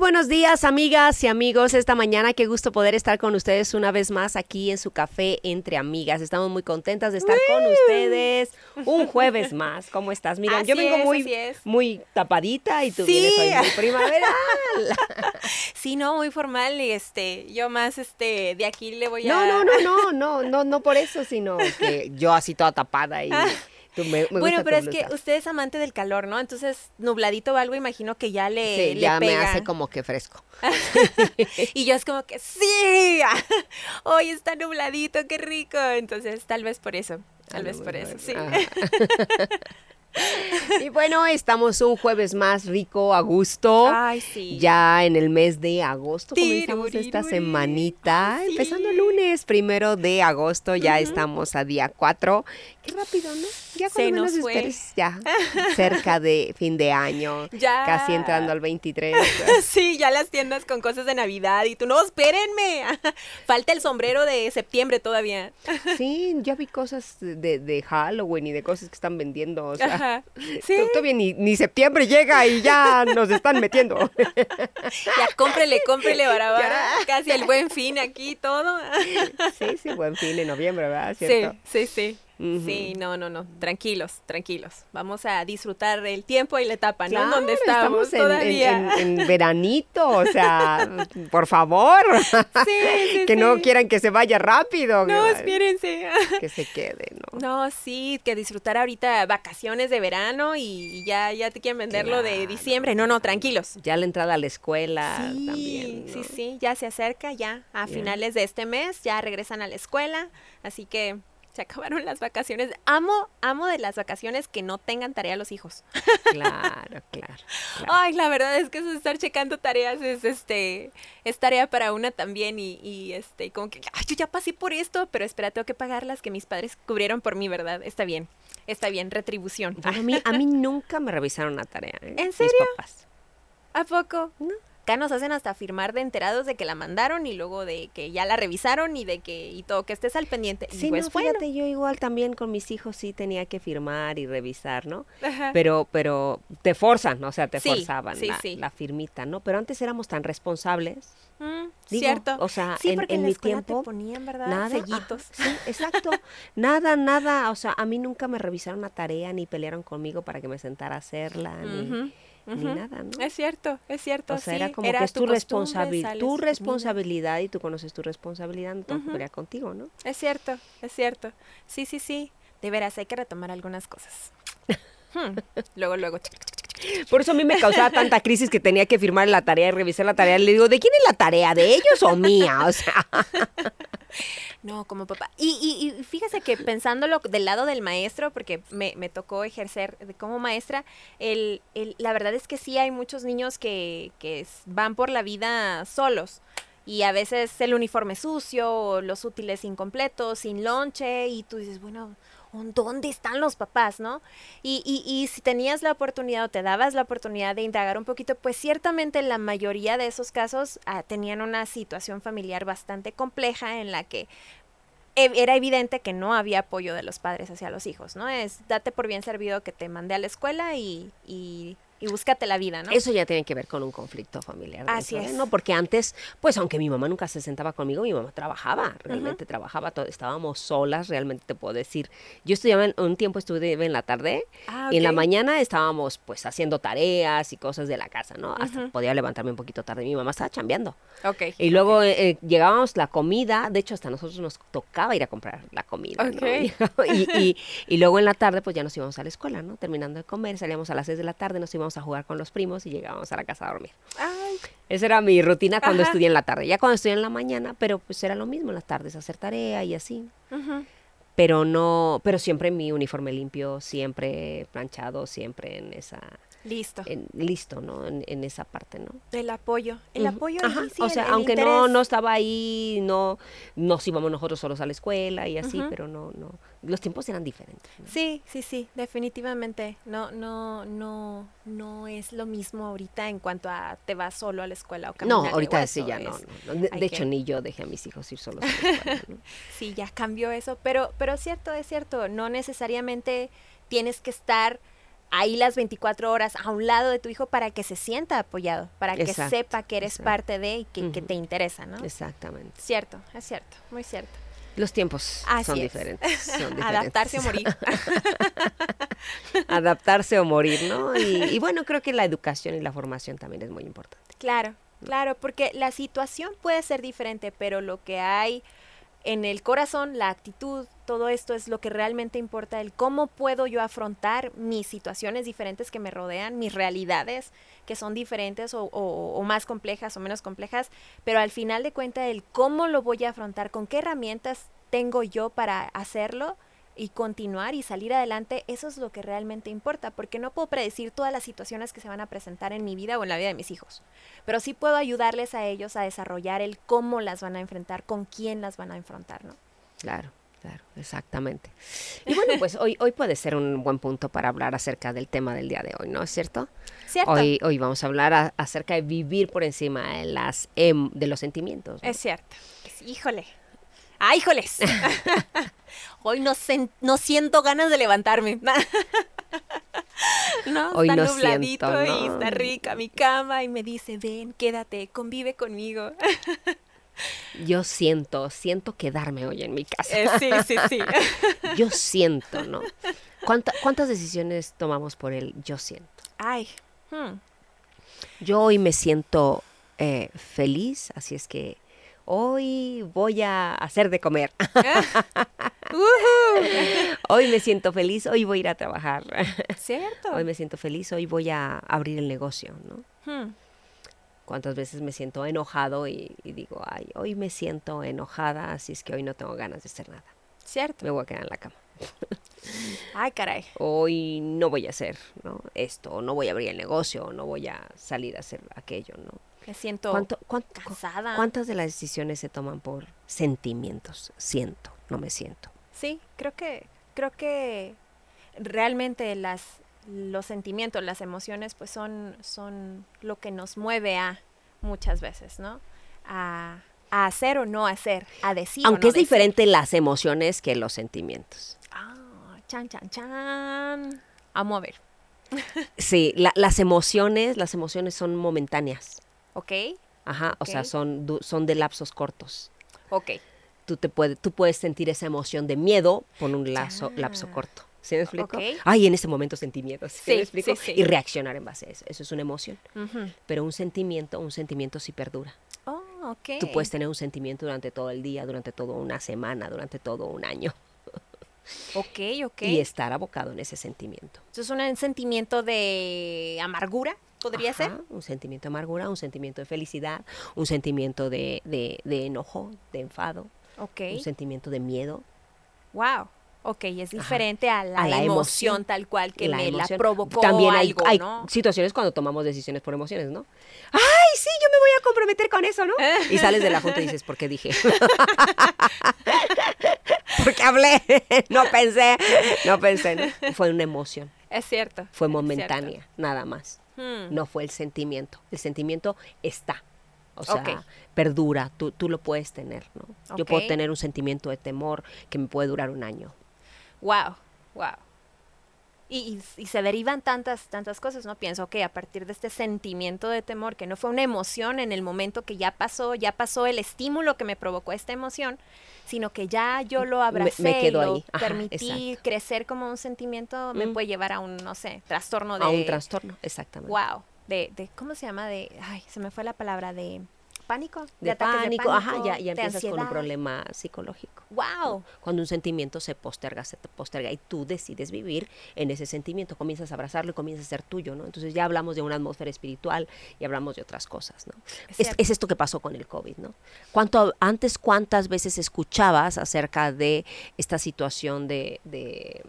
Buenos días, amigas y amigos. Esta mañana, qué gusto poder estar con ustedes una vez más aquí en su café entre amigas. Estamos muy contentas de estar con ustedes un jueves más. ¿Cómo estás? Mira, yo vengo muy, muy tapadita y tú vienes hoy muy primaveral. sí, no, muy formal y este, yo más este, de aquí le voy a. No, no, no, no, no, no, no por eso, sino que yo así toda tapada y. bueno, pero es que usted es amante del calor, ¿no? Entonces, nubladito o algo, imagino que ya le, sí, ya me hace como que fresco. y yo es como que, sí, hoy está nubladito, qué rico. Entonces, tal vez por eso, tal vez por eso, sí. Y bueno, estamos un jueves más rico, a gusto. Ay, sí. Ya en el mes de agosto comenzamos esta semanita. Empezando lunes, primero de agosto, ya estamos a día 4. Qué rápido, ¿no? Ya Se nos fue. ya cerca de fin de año. Ya. Casi entrando al 23. sí, ya las tiendas con cosas de Navidad y tú, no, espérenme. Falta el sombrero de septiembre todavía. sí, ya vi cosas de, de Halloween y de cosas que están vendiendo. O sea, Sí. Todavía ni, ni, septiembre llega y ya nos están metiendo. Ya, cómprele, cómprele, barabara. Casi el buen fin aquí, todo. Sí, sí, buen fin en noviembre, ¿verdad? Sí, sí, sí. Sí, no, no, no, tranquilos, tranquilos. Vamos a disfrutar el tiempo y la etapa, ¿no? Donde estamos, todavía. En, veranito, o sea, por favor. Sí, que no quieran que se vaya rápido. No, espérense. Que se quede, ¿no? No, sí, que disfrutar ahorita vacaciones de verano y ya, ya te quieren venderlo de diciembre. No, no, tranquilos. Ya la entrada a la escuela también. Sí, sí, ya se acerca, ya a finales de este mes, ya regresan a la escuela, así que se acabaron las vacaciones. Amo, amo de las vacaciones que no tengan tarea los hijos. Claro, claro, Ay, la verdad es que eso estar checando tareas es este es tarea para una también y, y este como que ay, yo ya pasé por esto, pero espera, tengo que pagarlas que mis padres cubrieron por mí, ¿verdad? Está bien. Está bien, retribución. a mí a mí nunca me revisaron una tarea, ¿eh? ¿En serio? Mis papás. ¿A poco? No nos hacen hasta firmar de enterados de que la mandaron y luego de que ya la revisaron y de que y todo, que estés al pendiente. Sí, pues, no, fíjate, yo igual también con mis hijos sí tenía que firmar y revisar, ¿no? Pero, pero te forzan, o sea, te forzaban la, firmita, ¿no? Pero antes éramos tan responsables. Mm, cierto. O sea, en, mi tiempo. ponían, ¿verdad? Nada. Sellitos. sí, exacto. nada, nada. O sea, a mí nunca me revisaron una tarea ni pelearon conmigo para que me sentara a hacerla. ni, ni nada, ¿no? Es cierto, es cierto. O sea, era como que es tu, responsabilidad, tu responsabilidad y tú conoces tu responsabilidad, no tengo que contigo, ¿no? Es cierto, es cierto. Sí, sí, sí. De veras, hay que retomar algunas cosas. Hmm. Luego, luego. Por eso a mí me causaba tanta crisis que tenía que firmar la tarea y revisar la tarea. Le digo, ¿de quién es la tarea? ¿De ellos o mía? O sea. No, como papá. Y, y, fíjese que pensándolo del lado del maestro, porque me, me tocó ejercer como maestra, el, el, la verdad es que sí hay muchos niños que, que van por la vida solos y a veces el uniforme sucio, los útiles incompletos, sin lonche, y tú dices, bueno, ¿dónde están los papás, no? Y, y, y, si tenías la oportunidad o te dabas la oportunidad de indagar un poquito, pues ciertamente la mayoría de esos casos ah, tenían una situación familiar bastante compleja en la que e, era evidente que no había apoyo de los padres hacia los hijos, ¿no? Es date por bien servido que te mandé a la escuela y, y y búscate la vida, ¿no? Eso ya tiene que ver con un conflicto familiar. Así es. ¿no? Porque antes, pues aunque mi mamá nunca se sentaba conmigo, mi mamá trabajaba, realmente trabajaba, estábamos solas, realmente te puedo decir. Yo estudiaba, en- un tiempo estudié en la tarde Ah, y en la mañana estábamos pues haciendo tareas y cosas de la casa, ¿no? Hasta podía levantarme un poquito tarde, mi mamá estaba chambeando. Ok. Y luego eh, eh, llegábamos la comida, de hecho hasta nosotros nos tocaba ir a comprar la comida, ¿no? Ok. Y, y- y luego en la tarde pues ya nos íbamos a la escuela, ¿no? Terminando de comer, salíamos a las 6 de la tarde, nos íbamos a jugar con los primos y llegábamos a la casa a dormir. Ay, Esa era mi rutina cuando Ajá. estudié en la tarde. Ya cuando estudié en la mañana, pero pues era lo mismo en las tardes, hacer tarea y así. Pero no, pero siempre mi uniforme limpio, siempre planchado, siempre en esa, listo. en- listo, ¿no? En, en esa parte, ¿no? El apoyo. El apoyo. Ajá, sí, o sea, el aunque no, no estaba ahí, no nos íbamos nosotros solos a la escuela y así, pero no, no, los tiempos eran diferentes. ¿no? Sí, sí, sí, definitivamente. No, no, no, no es lo mismo ahorita en cuanto a te vas solo a la escuela o No, caminar. ahorita o sí ya no, es- no, no. De, hecho, que- ni yo dejé a mis hijos ir solos a la escuela. ¿no? Sí, ya cambió eso, pero, pero es cierto, es cierto, no necesariamente tienes que estar ahí las 24 horas a un lado de tu hijo para que se sienta apoyado, para que sepa que eres exacto. parte de y que, te interesa, ¿no? Exactamente. Cierto, es cierto, muy cierto. Los tiempos Así son es. diferentes. son diferentes. Adaptarse o morir. Adaptarse o morir, ¿no? Y, y bueno, creo que la educación y la formación también es muy importante. Claro, claro, porque la situación puede ser diferente, pero lo que hay en el corazón, la actitud, todo esto es lo que realmente importa, el cómo puedo yo afrontar mis situaciones diferentes que me rodean, mis realidades que son diferentes o, más complejas o menos complejas, pero al final de cuentas el cómo lo voy a afrontar, con qué herramientas tengo yo para hacerlo y continuar y salir adelante, eso es lo que realmente importa, porque no puedo predecir todas las situaciones que se van a presentar en mi vida o en la vida de mis hijos, pero sí puedo ayudarles a ellos a desarrollar el cómo las van a enfrentar, con quién las van a enfrentar, ¿no? Claro, claro, exactamente. Y bueno, pues hoy, hoy puede ser un buen punto para hablar acerca del tema del día de hoy, ¿no es cierto? ¿Cierto? Hoy, hoy vamos a hablar a- acerca de vivir por encima de, las, em- de los sentimientos. ¿no? Es cierto. Híjole. ¡Ah, híjoles! Hoy no, sen- no siento ganas de levantarme. no, Hoy está no nubladito siento, y ¿no? está rica mi cama y me dice, ven, quédate, convive conmigo. Yo siento, siento quedarme hoy en mi casa. Eh, sí, sí, sí. Yo siento, ¿no? ¿Cuánta- ¿Cuántas decisiones tomamos por el yo siento? Ay. hmm. Yo hoy me siento eh, feliz, así es que hoy voy a hacer de comer. hoy me siento feliz, hoy voy a ir a trabajar. ¿Cierto? Hoy me siento feliz, hoy voy a abrir el negocio, ¿no? Hmm. Cuántas veces me siento enojado y, y digo, ay, hoy me siento enojada, así es que hoy no tengo ganas de hacer nada. ¿Cierto? Me voy a quedar en la cama. Ay, caray. Hoy no voy a hacer ¿no? esto, o no voy a abrir el negocio, o no voy a salir a hacer aquello, ¿no? Me siento ¿Cuánto- cuánto- cansada. ¿Cuántas de las decisiones se toman por sentimientos? Siento, no me siento. Sí, creo que, creo que realmente las, los sentimientos, las emociones, pues son, son lo que nos mueve a muchas veces, ¿no? A, a hacer o no hacer, a decir. o Aunque no es decir. diferente las emociones que los sentimientos. Ah, chan, chan, chan. Vamos a ver. Sí, la- las emociones, las emociones son momentáneas. ¿Ok? Ajá, o sea, son, son de lapsos cortos. Ok. Tú, te puede, tú puedes sentir esa emoción de miedo por un lazo, lapso corto. ¿Sí me explico? Ok. Ay, en ese momento sentí miedo. ¿Sí, Sí, me explico? sí. Y reaccionar en base a eso. Eso es una emoción. Ujú. Pero un sentimiento, un sentimiento sí perdura. Oh, ok. Tú puedes tener un sentimiento durante todo el día, durante toda una semana, durante todo un año. Ok, ok. Y estar abocado en ese sentimiento. Eso es un sentimiento de amargura, podría ser. Ajá, Un sentimiento de amargura, un sentimiento de felicidad, un sentimiento de, de- de enojo, de enfado, Ok. un sentimiento de miedo. Wow. Ok, es diferente a la, A la emoción, emoción. tal cual que la me emoción. la provocó También hay, algo, hay ¿no? situaciones cuando tomamos decisiones por emociones, ¿no? ¡Ay, sí, yo me voy a comprometer con eso, ¿no? Y sales de la junta y dices, ¿por qué dije? Porque hablé, no pensé, no pensé, ¿no? Fue una emoción, Es cierto. fue momentánea, nada más. Hmm, No fue el sentimiento. El sentimiento está. O sea, perdura, tú, tú lo puedes tener, ¿no? Yo puedo tener un sentimiento de temor que me puede durar un año. Wow, wow. Y, y, y se derivan tantas, tantas cosas, ¿no? Pienso que a partir de este sentimiento de temor, que no fue una emoción en el momento que ya pasó, ya pasó el estímulo que me provocó esta emoción, sino que ya yo lo abracé, me quedo lo ahí. Ajá, permití exacto. crecer como un sentimiento, me Mm. puede llevar a un, no sé, trastorno de... A un trastorno, exactamente. Wow, de, de, ¿cómo se llama? De, ay, se me fue la palabra, de pánico. De ataques pánico, ajá, ya, ya de empiezas con un ansiedad. problema psicológico. Wow. Cuando un sentimiento se posterga, se te posterga y tú decides vivir en ese sentimiento, comienzas a abrazarlo y comienza a ser tuyo, ¿no? Entonces ya hablamos de una atmósfera espiritual y hablamos de otras cosas, ¿no? Es Es, es esto que pasó con el COVID, ¿no? ¿Cuánto, antes, ¿cuántas veces escuchabas acerca de esta situación de, de,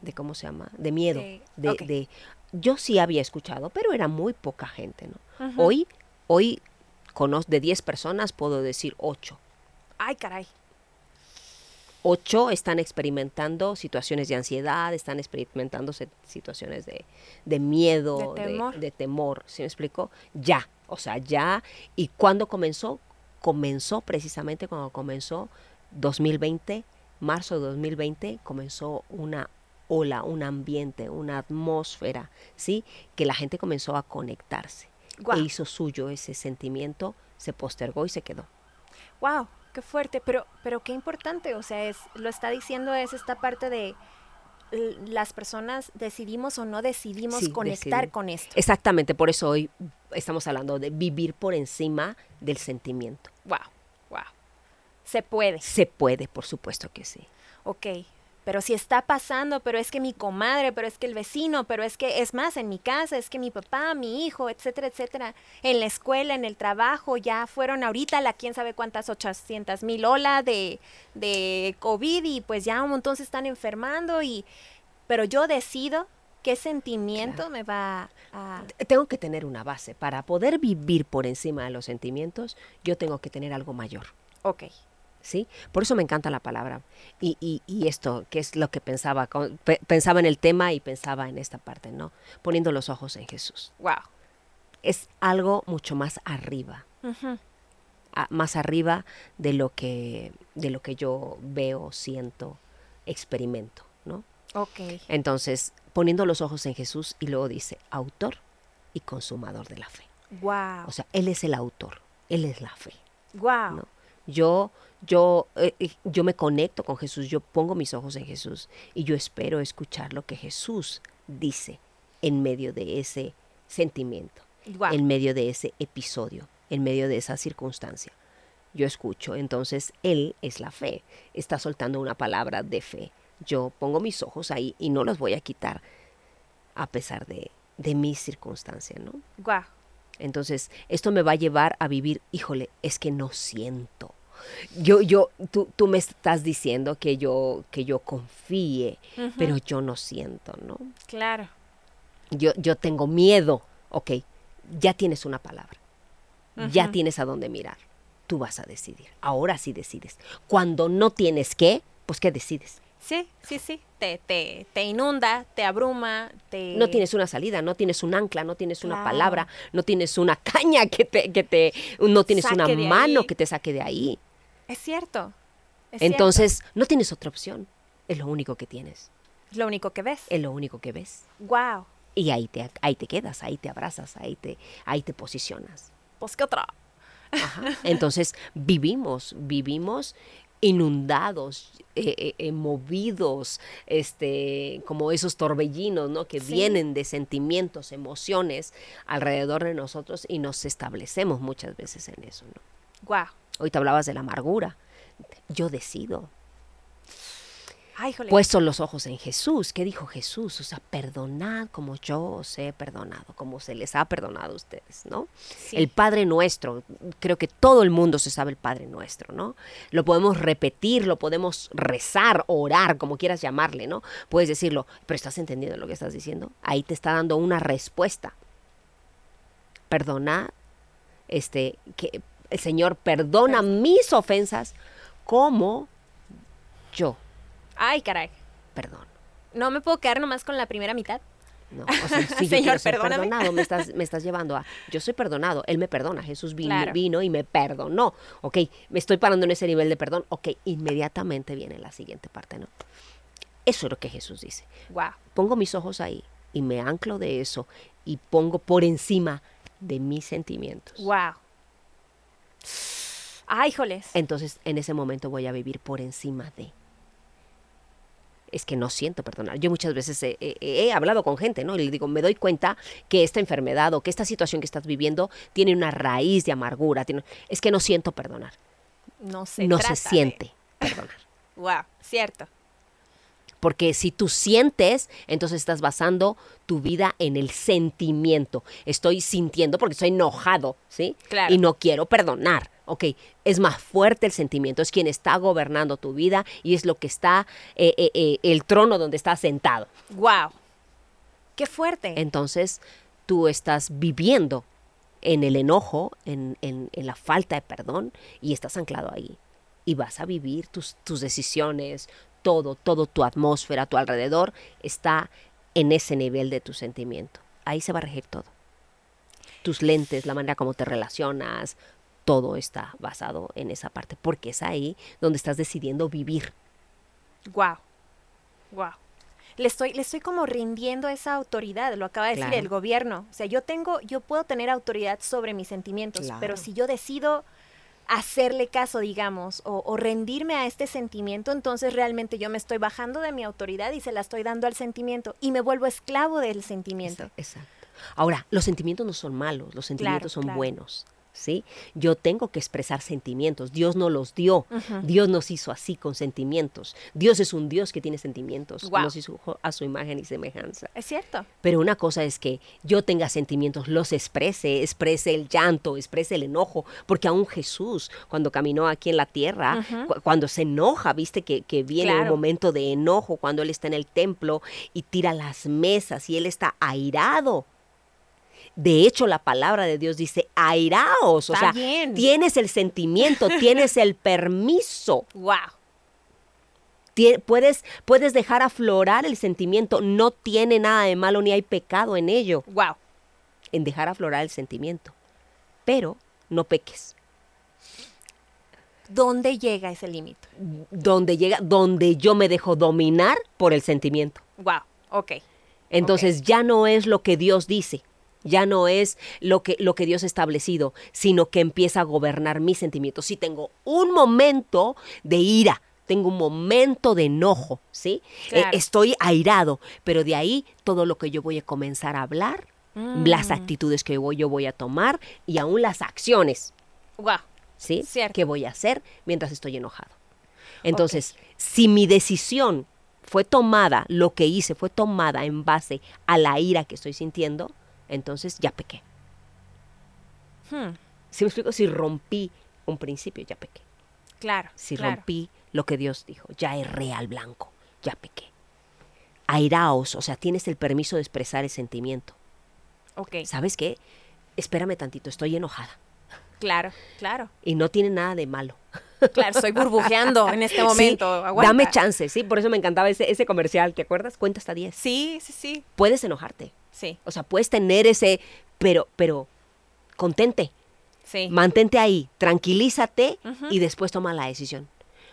de ¿cómo se llama? De miedo. De- De, ok. de- yo sí había escuchado, pero era muy poca gente, ¿no? Ujú. Hoy, hoy, conoz- de 10 personas puedo decir 8. Ay, caray. Ocho están experimentando situaciones de ansiedad, están experimentando situaciones de, de miedo, De de temor. de temor, ¿sí me explico? Ya, o sea, ya. ¿Y cuándo comenzó? Comenzó precisamente cuando comenzó 2020, marzo de 2020, comenzó una ola, un ambiente, una atmósfera, ¿sí? Que la gente comenzó a conectarse Guau. e hizo suyo ese sentimiento, se postergó y se quedó. Wow, qué fuerte, pero, pero qué importante, o sea, es, lo está diciendo es esta parte de las personas decidimos o no decidimos Sí, conectar decidimos. con esto. Exactamente, por eso hoy estamos hablando de vivir por encima del sentimiento. Wow, wow. Se puede, Se puede, por supuesto que sí. ok. Pero si está pasando, pero es que mi comadre, pero es que el vecino, pero es que es más en mi casa, es que mi papá, mi hijo, etcétera, etcétera, en la escuela, en el trabajo, ya fueron ahorita la quién sabe cuántas 800 mil ola de, de COVID y pues ya un montón se están enfermando y, pero yo decido qué sentimiento me va a... Tengo que tener una base. Para poder vivir por encima de los sentimientos, yo tengo que tener algo mayor. Ok, ¿Sí? Por eso me encanta la palabra. Y, y- y esto, que es lo que pensaba, con- pe- pensaba en el tema y pensaba en esta parte, ¿no? Poniendo los ojos en Jesús. wow. Es algo mucho más arriba. Ujú. a- más arriba de lo que de lo que yo veo, siento, experimento, ¿no? Ok, Entonces, poniendo los ojos en Jesús y luego dice, autor y consumador de la fe. wow, O sea, él es el autor, él es la fe, wow. ¿no? Yo yo eh, eh, yo me conecto con Jesús, yo pongo mis ojos en Jesús y yo espero escuchar lo que Jesús dice en medio de ese sentimiento Wow. en medio de ese episodio, en medio de esa circunstancia. Yo escucho, entonces Él es la fe, está soltando una palabra de fe. Yo pongo mis ojos ahí y no los voy a quitar a pesar de, de mi circunstancia, ¿no? Wow. Entonces, esto me va a llevar a vivir, híjole, es que no siento. Yo, yo, tú, tú me estás diciendo que yo, que yo confíe, pero yo no siento, ¿no? Claro. yo, yo tengo miedo. Ok, ya tienes una palabra. Ya tienes a dónde mirar. Tú vas a decidir. Ahora sí decides. Cuando no tienes qué, pues ¿qué decides? Sí, sí, sí. Te, te, te inunda, te abruma, te... No tienes una salida, no tienes un ancla, no tienes una palabra, no tienes una caña que te, que te, no tienes una Saque mano ahí. que te saque de ahí. Es cierto. es Entonces, no tienes otra opción. Es lo único que tienes. cierto. Lo único que ves. Es lo único que ves. Wow. Y ahí te, ahí te quedas, ahí te abrazas, ahí te, ahí te posicionas. Pues qué otra. Ajá. Entonces vivimos, vivimos inundados, eh, eh, eh, movidos, este, como esos torbellinos, ¿no? Que Sí. vienen de sentimientos, emociones alrededor de nosotros y nos establecemos muchas veces en eso, ¿no? Wow. Hoy te hablabas de la amargura. Yo decido. Ay. Puesto los ojos en Jesús. ¿Qué dijo Jesús? O sea, perdonad como yo os he perdonado, como se les ha perdonado a ustedes, ¿no? Sí. El Padre Nuestro, creo que todo el mundo se sabe el Padre Nuestro, ¿no? Lo podemos repetir, lo podemos rezar, orar, como quieras llamarle, ¿no? Puedes decirlo, pero ¿estás entendiendo lo que estás diciendo? Ahí te está dando una respuesta. Perdona, este, que Señor perdona mis ofensas como yo Ay, caray. perdono. No me puedo quedar nomás con la primera mitad. No, o sea, si yo Señor, ser perdonado, me estás, me estás llevando a, yo soy perdonado, Él me perdona, Jesús vino, Claro. vino y me perdonó, ok, me estoy parando en ese nivel de perdón, ok, inmediatamente viene la siguiente parte, ¿no? Eso es lo que Jesús dice. Wow. Pongo mis ojos ahí y me anclo de eso y pongo por encima de mis sentimientos. Wow. Ay, híjoles. Entonces, en ese momento voy a vivir por encima de. Es que no siento perdonar. Yo muchas veces he, he- he hablado con gente, ¿no? Y le digo, me doy cuenta que esta enfermedad o que esta situación que estás viviendo tiene una raíz de amargura. tiene- es que no siento perdonar. No se no trata se de- siente perdonar. Wow, cierto. Porque si tú sientes, entonces estás basando tu vida en el sentimiento. Estoy sintiendo porque estoy enojado, ¿sí? Claro. Y no quiero perdonar. Ok, es más fuerte el sentimiento, es quien está gobernando tu vida y es lo que está, eh, eh, eh, el trono donde estás sentado. Wow. Qué fuerte. Entonces tú estás viviendo en el enojo, en, en- en la falta de perdón y estás anclado ahí. Y vas a vivir tus, tus decisiones, todo, todo tu atmósfera, tu alrededor está en ese nivel de tu sentimiento. Ahí se va a regir todo. Tus lentes, la manera como te relacionas, todo está basado en esa parte, porque es ahí donde estás decidiendo vivir. Wow. Wow. Le estoy, le estoy como rindiendo esa autoridad, lo acaba de decir el gobierno. O sea, yo tengo, yo puedo tener autoridad sobre mis sentimientos, pero si yo decido hacerle caso, digamos, o, o rendirme a este sentimiento, entonces realmente yo me estoy bajando de mi autoridad y se la estoy dando al sentimiento y me vuelvo esclavo del sentimiento. Exacto. Ahora, los sentimientos no son malos, los sentimientos son claro. buenos. ¿Sí? Yo tengo que expresar sentimientos. Dios no los dio. Dios nos hizo así con sentimientos. Dios es un Dios que tiene sentimientos. Guau. Nos hizo a su imagen y semejanza. Es cierto. Pero una cosa es que yo tenga sentimientos, los exprese, exprese el llanto, exprese el enojo, porque aún Jesús, cuando caminó aquí en la tierra, cu- cuando se enoja, viste que, que viene un momento de enojo, cuando Él está en el templo y tira las mesas y Él está airado. De hecho, la palabra de Dios dice, airaos, o Está sea, bien. tienes el sentimiento, tienes el permiso. Wow. Puedes, puedes dejar aflorar el sentimiento, no tiene nada de malo ni hay pecado en ello Wow. en dejar aflorar el sentimiento. Pero no peques. ¿Dónde llega ese límite? Donde llega, donde yo me dejo dominar por el sentimiento. Wow. Ok. Entonces ya no es lo que Dios dice, ya no es lo que, lo que Dios ha establecido, sino que empieza a gobernar mis sentimientos. Si tengo un momento de ira, tengo un momento de enojo, ¿sí? Eh, Claro. estoy airado, pero de ahí todo lo que yo voy a comenzar a hablar, las actitudes que voy, yo voy a tomar y aún las acciones, Wow. ¿sí? Cierto. Que voy a hacer mientras estoy enojado. Entonces, si mi decisión fue tomada, lo que hice fue tomada en base a la ira que estoy sintiendo, entonces ya pequé. Hmm, Si me explico, si rompí un principio, ya pequé. Claro. Si claro. rompí lo que Dios dijo, ya erré al blanco, ya pequé. Airaos, o sea, tienes el permiso de expresar el sentimiento. Ok. ¿Sabes qué? Espérame tantito, estoy enojada. Claro, claro. Y no tiene nada de malo. Claro, estoy burbujeando en este Sí, momento. aguanta. dame chance, sí, por eso me encantaba ese, ese comercial, ¿te acuerdas? Cuenta hasta 10. Sí, sí, sí. Puedes enojarte, Sí, o sea, puedes tener ese, pero, pero, contente, sí. mantente ahí, tranquilízate y después toma la decisión.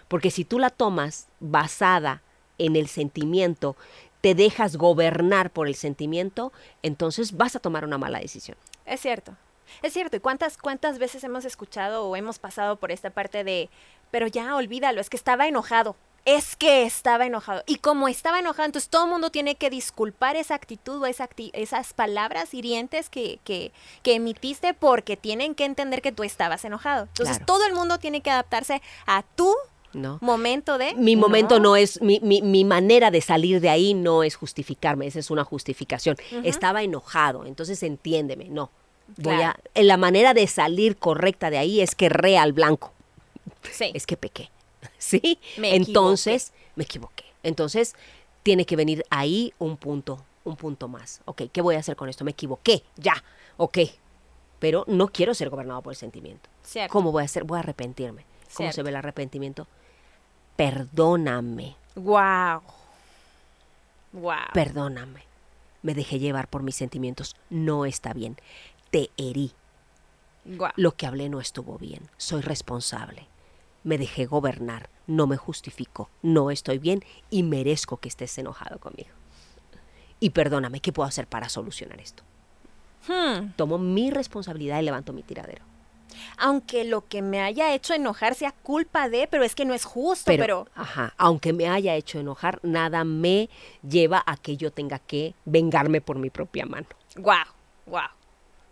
Porque si tú la tomas basada en el sentimiento, te dejas gobernar por el sentimiento, entonces vas a tomar una mala decisión. Es cierto. Es cierto. ¿Y cuántas, cuántas veces hemos escuchado o hemos pasado por esta parte de, pero ya olvídalo, es que estaba enojado? Es que estaba enojado. Y como estaba enojado, entonces todo el mundo tiene que disculpar esa actitud o esa acti- esas palabras hirientes que, que, que emitiste porque tienen que entender que tú estabas enojado. Entonces Claro. todo el mundo tiene que adaptarse a tu ¿no? momento de... Mi momento no, es, mi, mi- mi manera de salir de ahí no es justificarme, esa es una justificación. Estaba enojado, entonces entiéndeme, no. Voy Claro. a, la manera de salir correcta de ahí es que re al blanco, Sí. es que pequé, ¿sí? Me entonces, me equivoqué. Entonces, tiene que venir ahí un punto, un punto más. Ok, ¿qué voy a hacer con esto? Me equivoqué, ya, ok. Pero no quiero ser gobernado por el sentimiento. Cierto. ¿Cómo voy a hacer? Voy a arrepentirme. ¿Cómo se ve el arrepentimiento? Perdóname, Wow. Wow. perdóname. Me dejé llevar por mis sentimientos. No está bien. Te herí. Lo que hablé no estuvo bien. Soy responsable. Me dejé gobernar. no me justifico, no estoy bien y merezco que estés enojado conmigo. Y perdóname, ¿qué puedo hacer para solucionar esto? Hmm. Tomo mi responsabilidad y levanto mi tiradero. Aunque lo que me haya hecho enojar sea culpa de, pero es que no es justo, Pero, pero, ajá, aunque me haya hecho enojar, nada me lleva a que yo tenga que vengarme por mi propia mano wow, wow,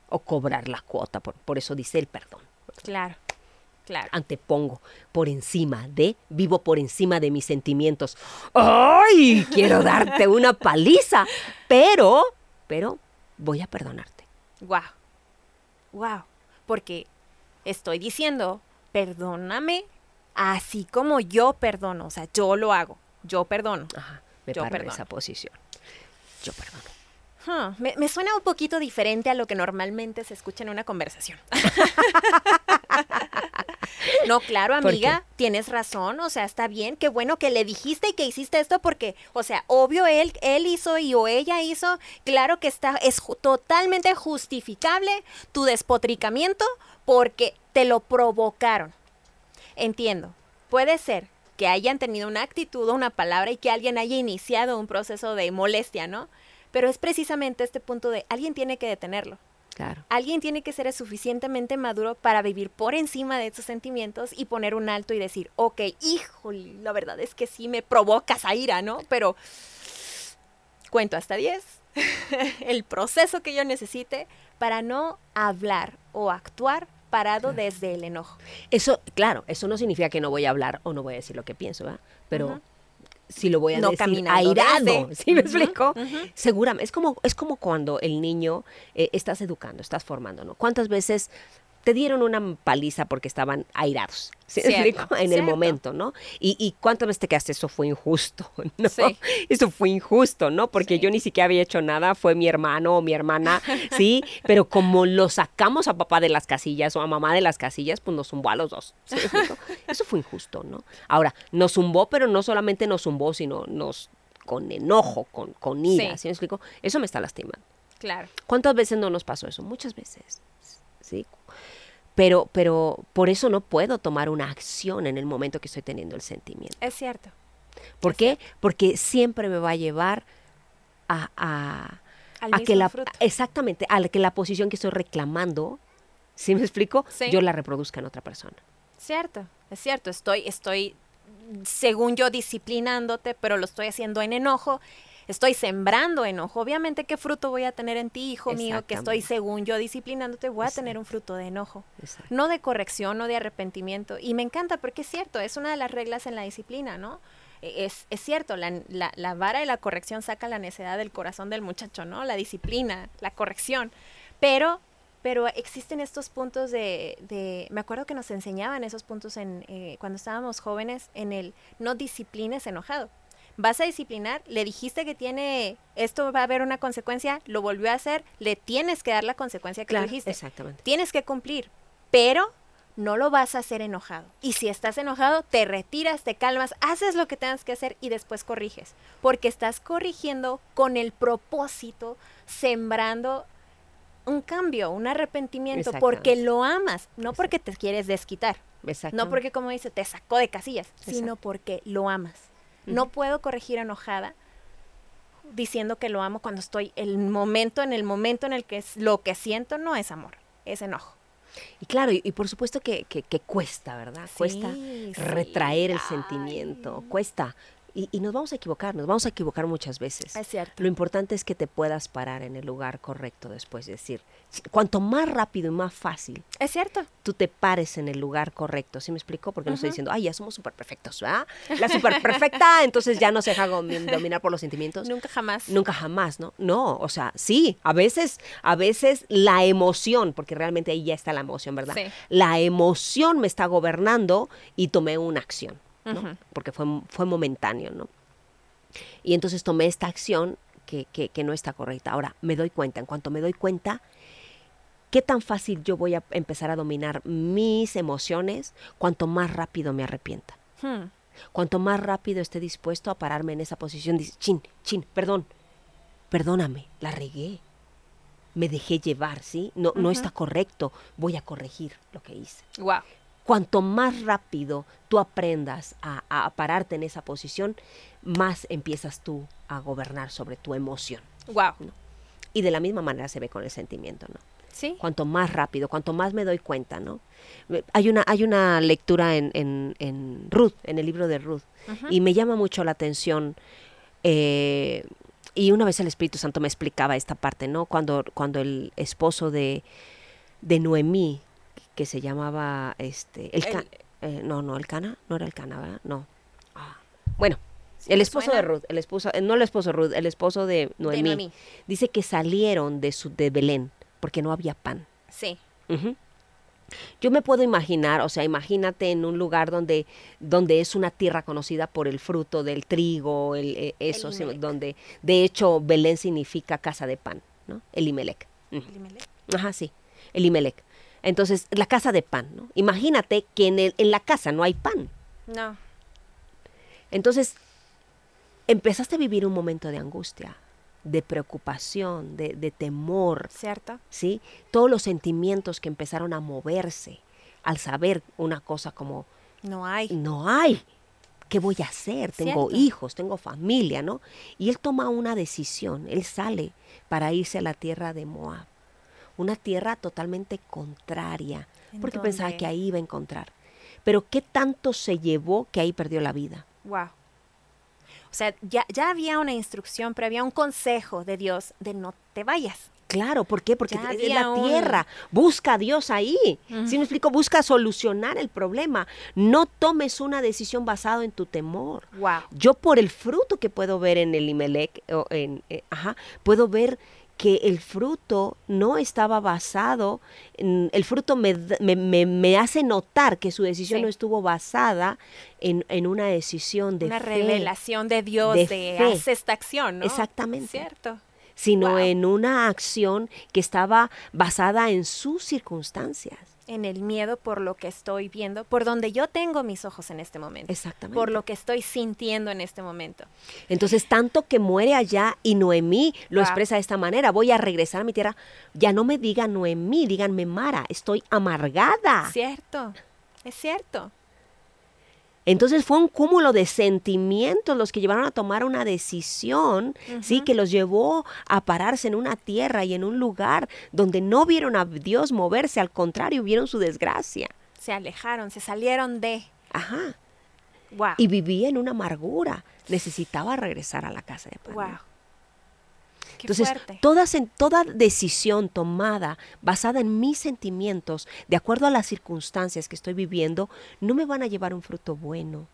o cobrar la cuota. Por, por eso dice el perdón. claro, claro. Antepongo por encima de, vivo por encima de mis sentimientos. ¡Ay! Quiero darte una paliza, pero, pero voy a perdonarte. Wow. Wow. Porque estoy diciendo, perdóname así como yo perdono. O sea, yo lo hago. Yo perdono. Ajá, me Yo paro perdono. esa posición. Yo perdono. Huh, Me, me suena un poquito diferente a lo que normalmente se escucha en una conversación. no, claro, ¿Por amiga, tienes razón. O sea, está bien. Qué bueno que le dijiste y que hiciste esto porque, o sea, obvio él, él hizo y o ella hizo. Claro que está, es ju- totalmente justificable tu despotricamiento porque te lo provocaron. Entiendo. Puede ser que hayan tenido una actitud o una palabra y que alguien haya iniciado un proceso de molestia, ¿no? Pero es precisamente este punto de alguien tiene que detenerlo. Claro. Alguien tiene que ser suficientemente maduro para vivir por encima de esos sentimientos y poner un alto y decir, ok, híjole, la verdad es que sí me provocas a ira, ¿no? Pero cuento hasta 10, el proceso que yo necesite para no hablar o actuar parado desde el enojo. Eso, claro, eso no significa que no voy a hablar o no voy a decir lo que pienso, ¿verdad? Pero. Si lo voy a No decir airado. ¿sí me explico? ujú. Seguramente, es como, es como cuando el niño eh, estás educando, estás formando, ¿no? ¿Cuántas veces te dieron una paliza porque estaban airados? En el cierto. momento, ¿no? Y, y cuántas veces te quedaste, eso fue injusto, ¿no? Sí. Eso fue injusto, ¿no? Porque Sí. yo ni siquiera había hecho nada, fue mi hermano o mi hermana, ¿sí? Pero como lo sacamos a papá de las casillas o a mamá de las casillas, pues nos zumbó a los dos. ¿sí? Eso fue injusto, ¿no? Ahora, nos zumbó, pero no solamente nos zumbó, sino nos con enojo, con, con ira, Sí. ¿sí me explico? Eso me está lastimando. Claro. ¿Cuántas veces no nos pasó eso? Muchas veces, ¿sí? Pero, pero por eso no puedo tomar una acción en el momento que estoy teniendo el sentimiento. Es cierto. ¿Por Es qué? Porque siempre me va a llevar a, a, Al a que la fruto. exactamente a que la posición que estoy reclamando, ¿sí me explico? Sí. Yo la reproduzca en otra persona. Cierto, es cierto. Estoy, estoy, según yo, disciplinándote, pero lo estoy haciendo en enojo. Estoy sembrando enojo. Obviamente, ¿qué fruto voy a tener en ti, hijo mío? Que estoy, según yo, disciplinándote, voy a tener un fruto de enojo. Exacto. No de corrección, no de arrepentimiento. Y me encanta porque es cierto, es una de las reglas en la disciplina, ¿no? E- Es, es cierto, la, la- la vara de la corrección saca la necedad del corazón del muchacho, ¿no? La disciplina, la corrección. Pero, pero existen estos puntos de, de- me acuerdo que nos enseñaban esos puntos en, eh, cuando estábamos jóvenes en el no disciplines enojado. Vas a disciplinar, le dijiste que tiene, esto va a haber una consecuencia, lo volvió a hacer, le tienes que dar la consecuencia que Claro, le dijiste. exactamente. Tienes que cumplir, pero no lo vas a hacer enojado. Y si estás enojado, te retiras, te calmas, haces lo que tengas que hacer y después corriges. Porque estás corrigiendo con el propósito, sembrando un cambio, un arrepentimiento, porque lo amas, no porque te quieres desquitar. No porque, como dice, te sacó de casillas, sino porque lo amas. No puedo corregir enojada diciendo que lo amo cuando estoy el momento, en el momento en el que es, lo que siento no es amor, es enojo. Y claro, y, y por supuesto que, que- que cuesta, ¿verdad? Cuesta sí. retraer el Ay. sentimiento, cuesta. Y, y nos vamos a equivocar, nos vamos a equivocar muchas veces. Es cierto. Lo importante es que te puedas parar en el lugar correcto después. Es decir, cuanto más rápido y más fácil Es cierto. tú te pares en el lugar correcto, ¿sí me explico? Porque no estoy diciendo, ay, ya somos súper perfectos, ¿verdad? La súper perfecta, entonces ya no se deja domi- dominar por los sentimientos. Nunca jamás. Nunca jamás, ¿no? No, o sea, sí, a veces, a veces la emoción, porque realmente ahí ya está la emoción, ¿verdad? Sí. La emoción me está gobernando y tomé una acción, Porque fue, fue momentáneo, ¿no? Y entonces tomé esta acción que, que, que no está correcta. Ahora, me doy cuenta, en cuanto me doy cuenta, ¿qué tan fácil yo voy a empezar a dominar mis emociones cuanto más rápido me arrepienta? Hmm. Cuanto más rápido esté dispuesto a pararme en esa posición, dice, chin, chin, perdón, perdóname, la regué, me dejé llevar, ¿sí? No, no está correcto, voy a corregir lo que hice. Wow. Cuanto más rápido tú aprendas a, a pararte en esa posición, más empiezas tú a gobernar sobre tu emoción. Wow. Y de la misma manera se ve con el sentimiento, ¿no? Sí. Cuanto más rápido, cuanto más me doy cuenta, ¿no? Hay una, hay una lectura en, en, en Ruth, en el libro de Ruth, y me llama mucho la atención. eh, y una vez el Espíritu Santo me explicaba esta parte, ¿no? Cuando, cuando el esposo de, de Noemí, que se llamaba este el, Ca- eh, no no el Cana no era el Cana ¿verdad? no Ah, bueno el esposo de. Ruth el esposo eh, no el esposo de Ruth el esposo de Noemí, Noemí. dice que salieron de su de Belén porque no había pan Sí. Yo me puedo imaginar, o sea, imagínate en un lugar donde, donde es una tierra conocida por el fruto del trigo, el, eh, eso, donde de hecho Belén significa casa de pan, ¿no? Elimelec. Ujú. Elimelech. Ajá, sí, Elimelec. Entonces, la casa de pan, ¿no? Imagínate que en, el- en la casa no hay pan. No. Entonces, empezaste a vivir un momento de angustia, de preocupación, de, de temor, ¿Cierto? ¿sí? Todos los sentimientos que empezaron a moverse al saber una cosa como, No hay. no hay, ¿qué voy a hacer? Tengo hijos, tengo familia, ¿no? Y él toma una decisión, él sale para irse a la tierra de Moab, una tierra totalmente contraria, ¿En porque pensaba que ahí iba a encontrar. Pero ¿qué tanto se llevó que ahí perdió la vida? Wow. O sea, ya, ya había una instrucción, pero había un consejo de Dios de no te vayas. Claro, ¿por qué? Porque es la un- tierra. Busca a Dios ahí. Si me explico, busca solucionar el problema. No tomes una decisión basada en tu temor. Wow. Yo por el fruto que puedo ver en el Imelec, o en, eh, ajá, puedo ver que el fruto no estaba basado, en, el fruto me, me, me- me hace notar que su decisión Sí. no estuvo basada en, en una decisión de Una fe, revelación de Dios de de, esta acción, ¿no? Exactamente. Cierto. sino Wow. en una acción que estaba basada en sus circunstancias. En el miedo por lo que estoy viendo, por donde yo tengo mis ojos en este momento. Exactamente. Por lo que estoy sintiendo en este momento. Entonces, tanto que muere allá y Noemí lo Wow. expresa de esta manera, voy a regresar a mi tierra, ya no me digan Noemí, díganme Mara, estoy amargada. Cierto. Es cierto. Entonces fue un cúmulo de sentimientos los que llevaron a tomar una decisión, sí, que los llevó a pararse en una tierra y en un lugar donde no vieron a Dios moverse, al contrario, vieron su desgracia. Se alejaron, se salieron de. Ajá. Wow. Y vivía en una amargura. Necesitaba regresar a la casa de pan. wow. Entonces, en, toda decisión tomada basada en mis sentimientos, de acuerdo a las circunstancias que estoy viviendo, no me van a llevar un fruto bueno.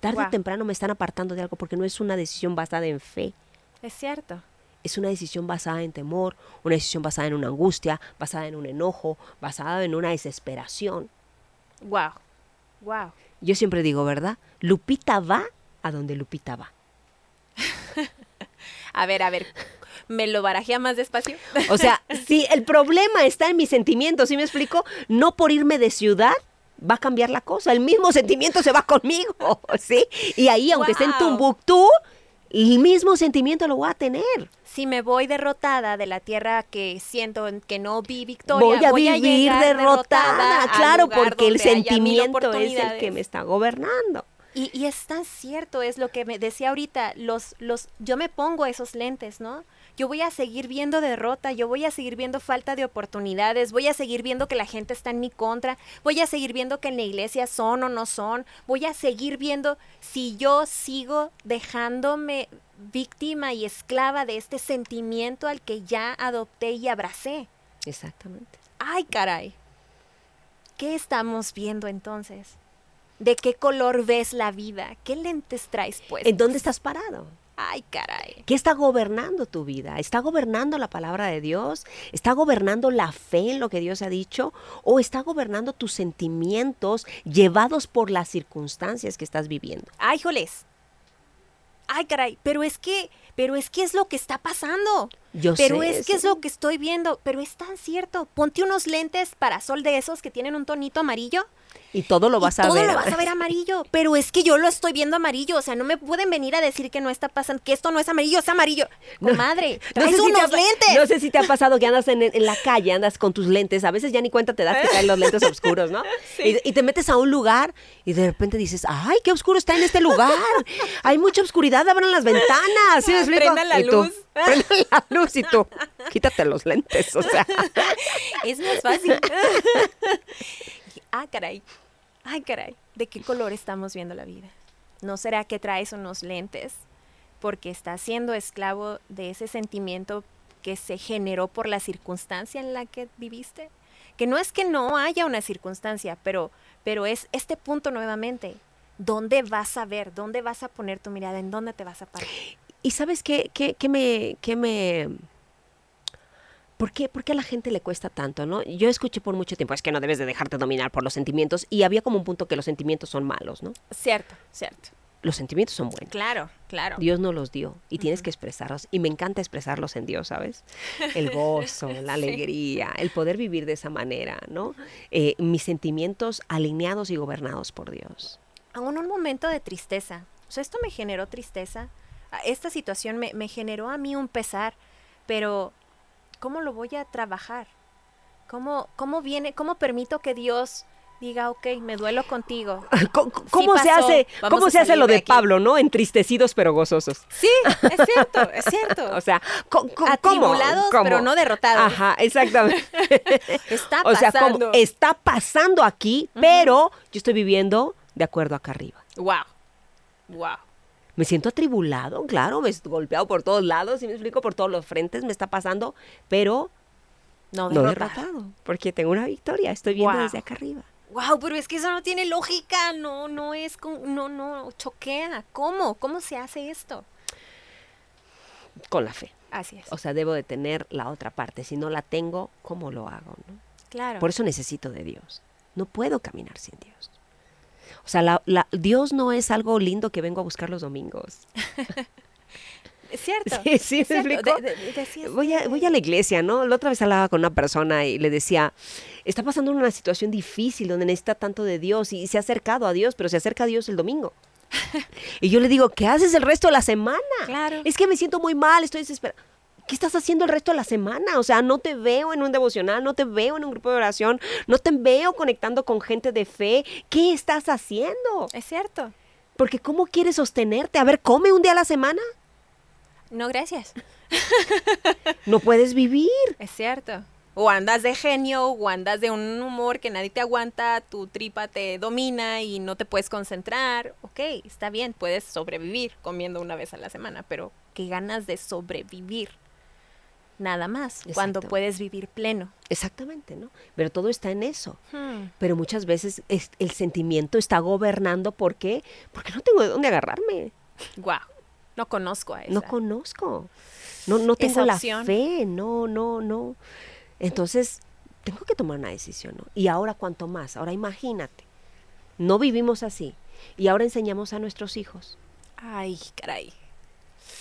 Tarde o temprano me están apartando de algo porque no es una decisión basada en fe, Es cierto. es una decisión basada en temor, una decisión basada en una angustia, basada en un enojo, basada en una desesperación. Wow. Wow. Yo siempre digo, ¿verdad? Lupita va a donde Lupita va. A ver, a ver. ¿Me lo barajea más despacio? O sea, si el problema está en mis sentimientos, ¿sí me explico? No por irme de ciudad va a cambiar la cosa. El mismo sentimiento se va conmigo, ¿sí? Y ahí, aunque esté en. Tumbuctú, el mismo sentimiento lo voy a tener. si me voy derrotada de la tierra que siento en que no vi victoria, Voy a vivir llegar derrotada, al claro, porque el sentimiento es el que me está gobernando. Y, y es tan cierto, es lo que me decía ahorita, los, los, yo me pongo esos lentes, ¿no? Yo voy a seguir viendo derrota, yo voy a seguir viendo falta de oportunidades, voy a seguir viendo que la gente está en mi contra, voy a seguir viendo que en la iglesia son o no son, voy a seguir viendo si yo sigo dejándome víctima y esclava de este sentimiento al que ya adopté y abracé. Exactamente. Ay, caray. ¿Qué estamos viendo entonces? ¿De qué color ves la vida? ¿Qué lentes traes pues? ¿En dónde estás parado? Ay, caray. ¿Qué está gobernando tu vida? ¿Está gobernando la palabra de Dios? ¿Está gobernando la fe en lo que Dios ha dicho? ¿O está gobernando tus sentimientos llevados por las circunstancias que estás viviendo? Ay, joles. Ay, caray. Pero es que, pero es que es lo que está pasando. Yo pero sé, es que es lo que estoy viendo. Pero es tan cierto. Ponte unos lentes para sol de esos que tienen un tonito amarillo. Y todo lo y vas a todo ver. lo vas a ver amarillo. Pero es que yo lo estoy viendo amarillo. O sea, no me pueden venir a decir que no está pasando, que esto no es amarillo, es amarillo. No traes sé, si te unos ha, pa- lentes. no sé si te ha pasado que andas en, en la calle, andas con tus lentes, a veces ya ni cuenta te das que traen los lentes oscuros, ¿no? Y, y te metes a un lugar y de repente dices, ay, qué oscuro está en este lugar. Hay mucha oscuridad, abran las ventanas. ¿Sí me explico? Prendan la Y tú, luz. Prendan la luz y tú, quítate los lentes, o sea. Es más fácil. Ah, caray. Ay, caray. ¿De qué color estamos viendo la vida? ¿No será que traes unos lentes porque estás siendo esclavo de ese sentimiento que se generó por la circunstancia en la que viviste? Que no es que no haya una circunstancia, pero, pero es este punto nuevamente. ¿Dónde vas a ver? ¿Dónde vas a poner tu mirada? ¿En dónde te vas a parar? ¿Y sabes qué, qué, qué me, qué me... ¿Por qué, ¿Por qué a la gente le cuesta tanto, no? Yo escuché por mucho tiempo, es que no debes de dejarte dominar por los sentimientos, y había como un punto que los sentimientos son malos, ¿no? Cierto, cierto. Los sentimientos son buenos. Claro, claro. Dios no los dio y tienes que expresarlos. Y me encanta expresarlos en Dios, ¿sabes? El gozo, la alegría, el poder vivir de esa manera, ¿no? Eh, mis sentimientos alineados y gobernados por Dios. aún un momento de tristeza. O sea, esto me generó tristeza. Esta situación me, me generó a mí un pesar, pero ¿cómo lo voy a trabajar? ¿Cómo, cómo viene, cómo permito que Dios diga, ok, me duelo contigo? ¿Cómo, cómo se pasó, hace, cómo se hace lo de. Pablo, ¿no? Entristecidos pero gozosos. Sí, es cierto, es cierto. O sea. Atribulados, ¿Cómo? pero no derrotados. Ajá, exactamente. Está o sea, como pasando. está pasando aquí, pero yo estoy viviendo de acuerdo acá arriba. Wow, wow. Me siento atribulado, claro, me estoy golpeado por todos lados, y me explico, por todos los frentes me está pasando, pero No no derrotado. derrotado, porque tengo una victoria, estoy viendo desde acá arriba. Wow, pero es que eso no tiene lógica, no, no es, no, no, choquea. ¿Cómo? ¿Cómo se hace esto? Con la fe. Así es. O sea, debo de tener la otra parte. Si no la tengo, ¿cómo lo hago? no? Claro. Por eso necesito de Dios. No puedo caminar sin Dios. O sea, la- la- Dios no es algo lindo que vengo a buscar los domingos. Es cierto. Sí, sí, ¿me cierto. explico? De- de- decías Voy a, voy a la iglesia, ¿no? La otra vez hablaba con una persona y le decía, está pasando una situación difícil donde necesita tanto de Dios y se ha acercado a Dios, pero se acerca a Dios el domingo. y yo le digo, ¿qué haces el resto de la semana? Claro. Es que me siento muy mal, estoy desesperada. ¿Qué estás haciendo el resto de la semana? O sea, no te veo en un devocional, no te veo en un grupo de oración, no te veo conectando con gente de fe. ¿Qué estás haciendo? Es cierto. Porque ¿cómo quieres sostenerte? A ver, come un día a la semana. No, gracias. No puedes vivir. Es cierto. O andas de genio, o andas de un humor que nadie te aguanta, tu tripa te domina y no te puedes concentrar. Ok, está bien, puedes sobrevivir comiendo una vez a la semana, pero qué ganas de sobrevivir. Nada más, cuando puedes vivir pleno. Exactamente, ¿no? Pero todo está en eso. Hmm, Pero muchas veces es- el sentimiento está gobernando. ¿Por qué? Porque no tengo de dónde agarrarme. Wow, no conozco a esa. No conozco. No, no tengo la fe. No, no, no. Entonces, tengo que tomar una decisión, ¿no? Y ahora cuanto más. Ahora imagínate. No vivimos así. Y ahora enseñamos a nuestros hijos. Ay, caray.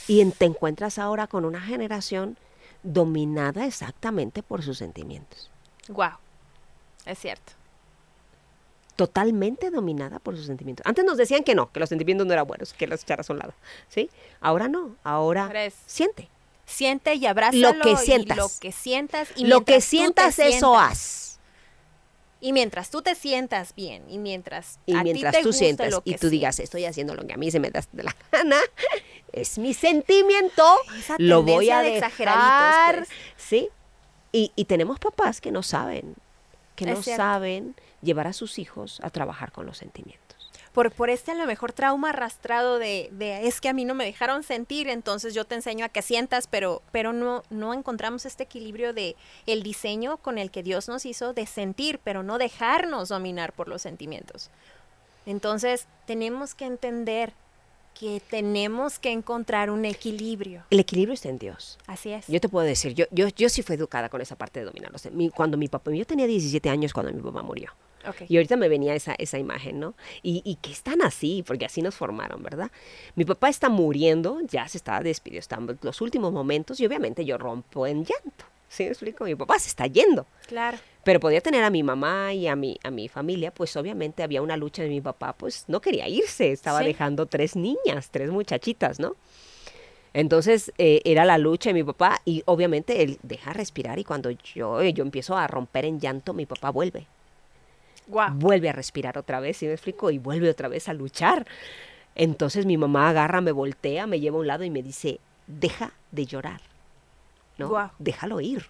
Y en- te encuentras ahora con una generación dominada exactamente por sus sentimientos. Wow, es cierto. totalmente dominada por sus sentimientos. Antes nos decían que no, que los sentimientos no eran buenos, que los echaras a un lado, ¿sí? Ahora no, ahora, siente. Siente y abrázalo. Lo que sientas. lo que sientas. Y Lo que sientas, eso sientas- haz. Y mientras tú te sientas bien y mientras Y a ti mientras te tú lo y tú digas, estoy haciendo lo que a mí se me da de la gana, es mi sentimiento, Esa lo voy a de dejar, pues. ¿sí? Y, y tenemos papás que no saben, que Es no cierto. saben llevar a sus hijos a trabajar con los sentimientos. Por, por este a lo mejor trauma arrastrado de, de es que a mí no me dejaron sentir, entonces yo te enseño a que sientas, pero, pero no, no encontramos este equilibrio de el diseño con el que Dios nos hizo de sentir, pero no dejarnos dominar por los sentimientos. Entonces tenemos que entender que tenemos que encontrar un equilibrio. El equilibrio está en Dios. Así es. Yo te puedo decir, yo, yo, yo sí fui educada con esa parte de dominarlos. Mi- cuando mi papá, yo tenía 17 años cuando mi papá murió. Ok. Y ahorita me venía esa, esa imagen, ¿no? Y, y que están así, porque así nos formaron, ¿verdad? Mi papá está muriendo, ya se estaba despidiendo, están los últimos momentos y obviamente yo rompo en llanto. ¿Sí me explico? Mi papá se está yendo. Claro. Pero podía tener a mi mamá y a mi, a mi familia, pues obviamente había una lucha de mi papá, pues no quería irse, estaba Sí. dejando tres niñas, tres muchachitas, ¿no? Entonces eh, era la lucha de mi papá y obviamente él deja respirar y cuando yo, yo empiezo a romper en llanto, mi papá vuelve, Wow. vuelve a respirar otra vez, ¿sí me explico? Y vuelve otra vez a luchar. Entonces mi mamá agarra, me voltea, me lleva a un lado y me dice, deja de llorar, ¿no? Déjalo ir.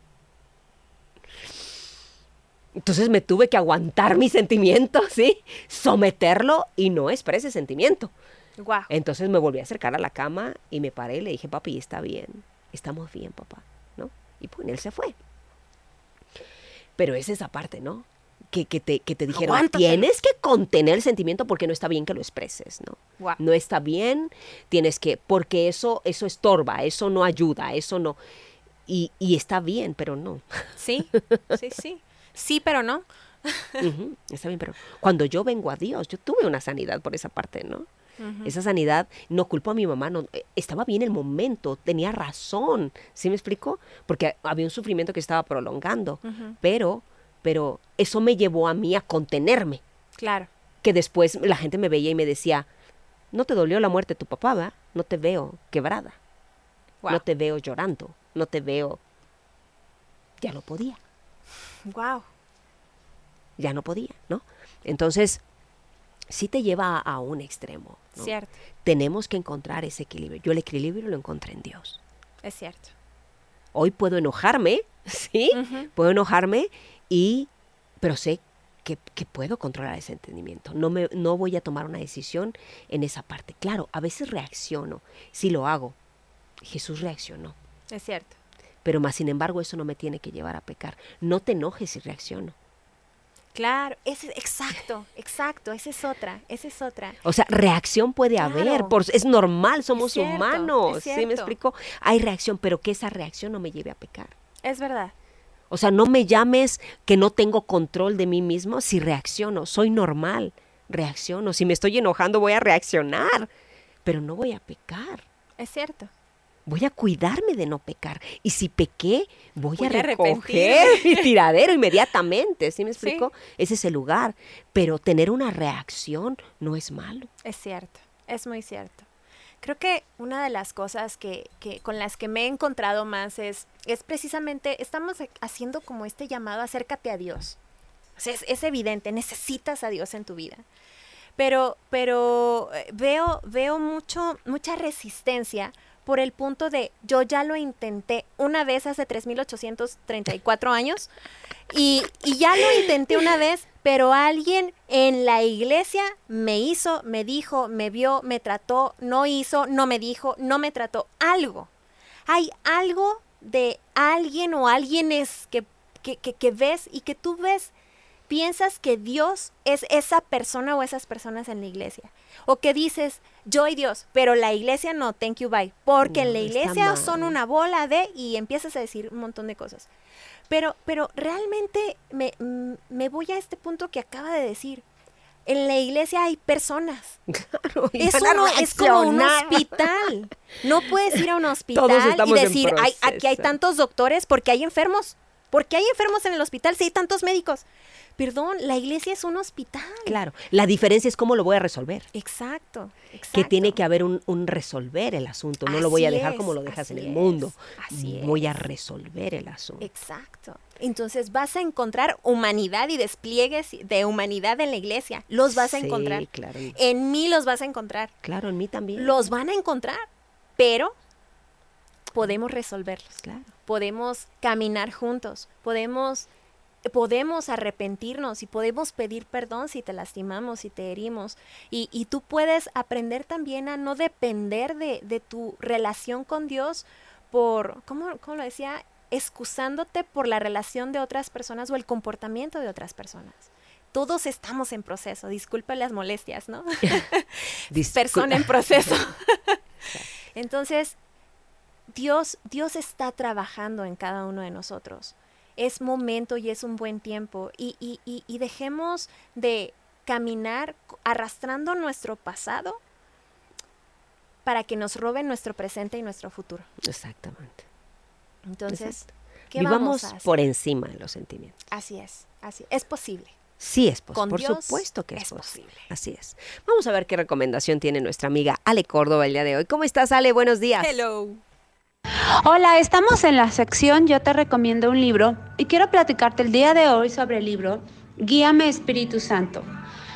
Entonces me tuve que aguantar mi sentimiento, ¿sí? Someterlo y no expresé sentimiento. Wow. Entonces me volví a acercar a la cama y me paré y le dije, papi, está bien, estamos bien, papá, ¿no? Y pues él se fue. Pero es esa parte, ¿no? Que, que te, que te dijeron, tienes que contener el sentimiento porque no está bien que lo expreses, ¿no? No está bien, tienes que, porque eso, eso estorba, eso no ayuda, eso no. Y, y está bien, pero no. Sí, sí, sí. Sí, pero no. Está bien, pero cuando yo vengo a Dios, yo tuve una sanidad por esa parte, ¿no? Esa sanidad, no culpo a mi mamá, no, eh, estaba bien el momento, tenía razón, ¿sí me explico? Porque había un sufrimiento que estaba prolongando, pero, pero eso me llevó a mí a contenerme, Claro. que después la gente me veía y me decía, no te dolió la muerte de tu papá, ¿va? No te veo quebrada, Wow. no te veo llorando, no te veo... Ya no podía. Wow. ya no podía, ¿no? Entonces, sí te lleva a, a un extremo. ¿no? Cierto. Tenemos que encontrar ese equilibrio. Yo el equilibrio lo encontré en Dios. Es cierto. Hoy puedo enojarme, ¿sí? Puedo enojarme y, pero sé que, que puedo controlar ese entendimiento. No, me, no voy a tomar una decisión en esa parte. Claro, a veces reacciono. Sí lo hago. Jesús reaccionó. Es cierto. Pero más sin embargo, eso no me tiene que llevar a pecar. No te enojes si reacciono. Claro. Ese, exacto, exacto. Esa es otra. Esa es otra. O sea, reacción puede haber, por, es normal, somos cierto, humanos, ¿sí me explico? Hay reacción, pero que esa reacción no me lleve a pecar. Es verdad. O sea, no me llames que no tengo control de mí mismo si reacciono, soy normal, reacciono. Si me estoy enojando voy a reaccionar, pero no voy a pecar. Es cierto. Voy a cuidarme de no pecar. Y si pequé, voy, Voy a recoger mi tiradero inmediatamente. ¿Sí me Sí. explico? Ese es el lugar. Pero tener una reacción no es malo. Es cierto, es muy cierto. Creo que una de las cosas que, que con las que me he encontrado más es, es precisamente, estamos haciendo como este llamado, acércate a Dios. O sea, es, es evidente, necesitas a Dios en tu vida. Pero, pero eh, veo, veo mucho, mucha resistencia por el punto de yo ya lo intenté una vez hace 3.834 años y, y ya lo intenté una vez, pero alguien en la iglesia me hizo, me dijo, me vio, me trató, no hizo, no me dijo, no me trató, algo. Hay algo de alguien o alguienes que, que, que, que ves y que tú ves, piensas que Dios es esa persona o esas personas en la iglesia. O que dices, yo y Dios, pero la iglesia no, thank you, bye. Porque en la iglesia son una bola de y empiezas a decir un montón de cosas. Pero, pero realmente me, mm, me voy a este punto que acaba de decir. En la iglesia hay personas. Claro, y Eso van a no es como un hospital. No puedes ir a un hospital y decir, "Ay, aquí hay proceso". tantos doctores porque hay enfermos. Porque hay enfermos en el hospital si hay tantos médicos. Perdón, la iglesia es un hospital. Claro, la diferencia es cómo lo voy a resolver. Exacto, exacto. Que tiene que haber un, un resolver el asunto. No lo voy a dejar es, como lo dejas en el mundo. es, así voy a es. resolver el asunto. Exacto. Entonces vas a encontrar humanidad y despliegues de humanidad en la iglesia. Los vas a Sí, encontrar. claro. En mí los vas a encontrar. Claro, en mí también. Los van a encontrar. Pero podemos resolverlos. Claro. podemos caminar juntos, podemos, podemos arrepentirnos y podemos pedir perdón si te lastimamos, si te herimos. Y, y tú puedes aprender también a no depender de, de tu relación con Dios por, ¿cómo, cómo lo decía? Excusándote por la relación de otras personas o el comportamiento de otras personas. Todos estamos en proceso, disculpa las molestias, ¿no? Persona en proceso. Entonces, Dios, Dios está trabajando en cada uno de nosotros. Es momento y es un buen tiempo. Y, y- y- y dejemos de caminar arrastrando nuestro pasado para que nos roben nuestro presente y nuestro futuro. Exactamente. Entonces, Exacto. ¿Qué Vivamos vamos a hacer? por encima de los sentimientos. Así es, así es posible. Sí es posible. Con Por Dios supuesto que es, es posible. posible. Así es. Vamos a ver qué recomendación tiene nuestra amiga Ale Córdoba el día de hoy. ¿Cómo estás, Ale? Buenos días. Hello. Hola, estamos en la sección Yo te recomiendo un libro y quiero platicarte el día de hoy sobre el libro Guíame Espíritu Santo.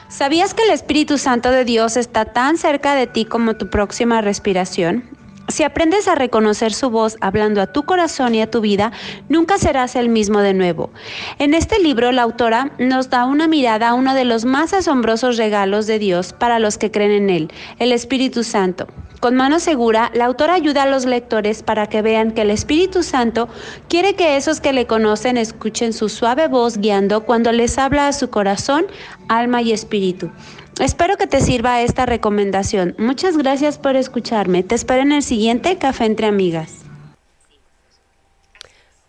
¿Sabías que el Espíritu Santo de Dios está tan cerca de ti como tu próxima respiración? Si aprendes a reconocer su voz hablando a tu corazón y a tu vida, nunca serás el mismo de nuevo. En este libro, la autora nos da una mirada a uno de los más asombrosos regalos de Dios para los que creen en Él, el Espíritu Santo. Con mano segura, la autora ayuda a los lectores para que vean que el Espíritu Santo quiere que esos que le conocen escuchen su suave voz guiando cuando les habla a su corazón, alma y espíritu. Espero que te sirva esta recomendación. Muchas gracias por escucharme. Te espero en el siguiente Café entre Amigas.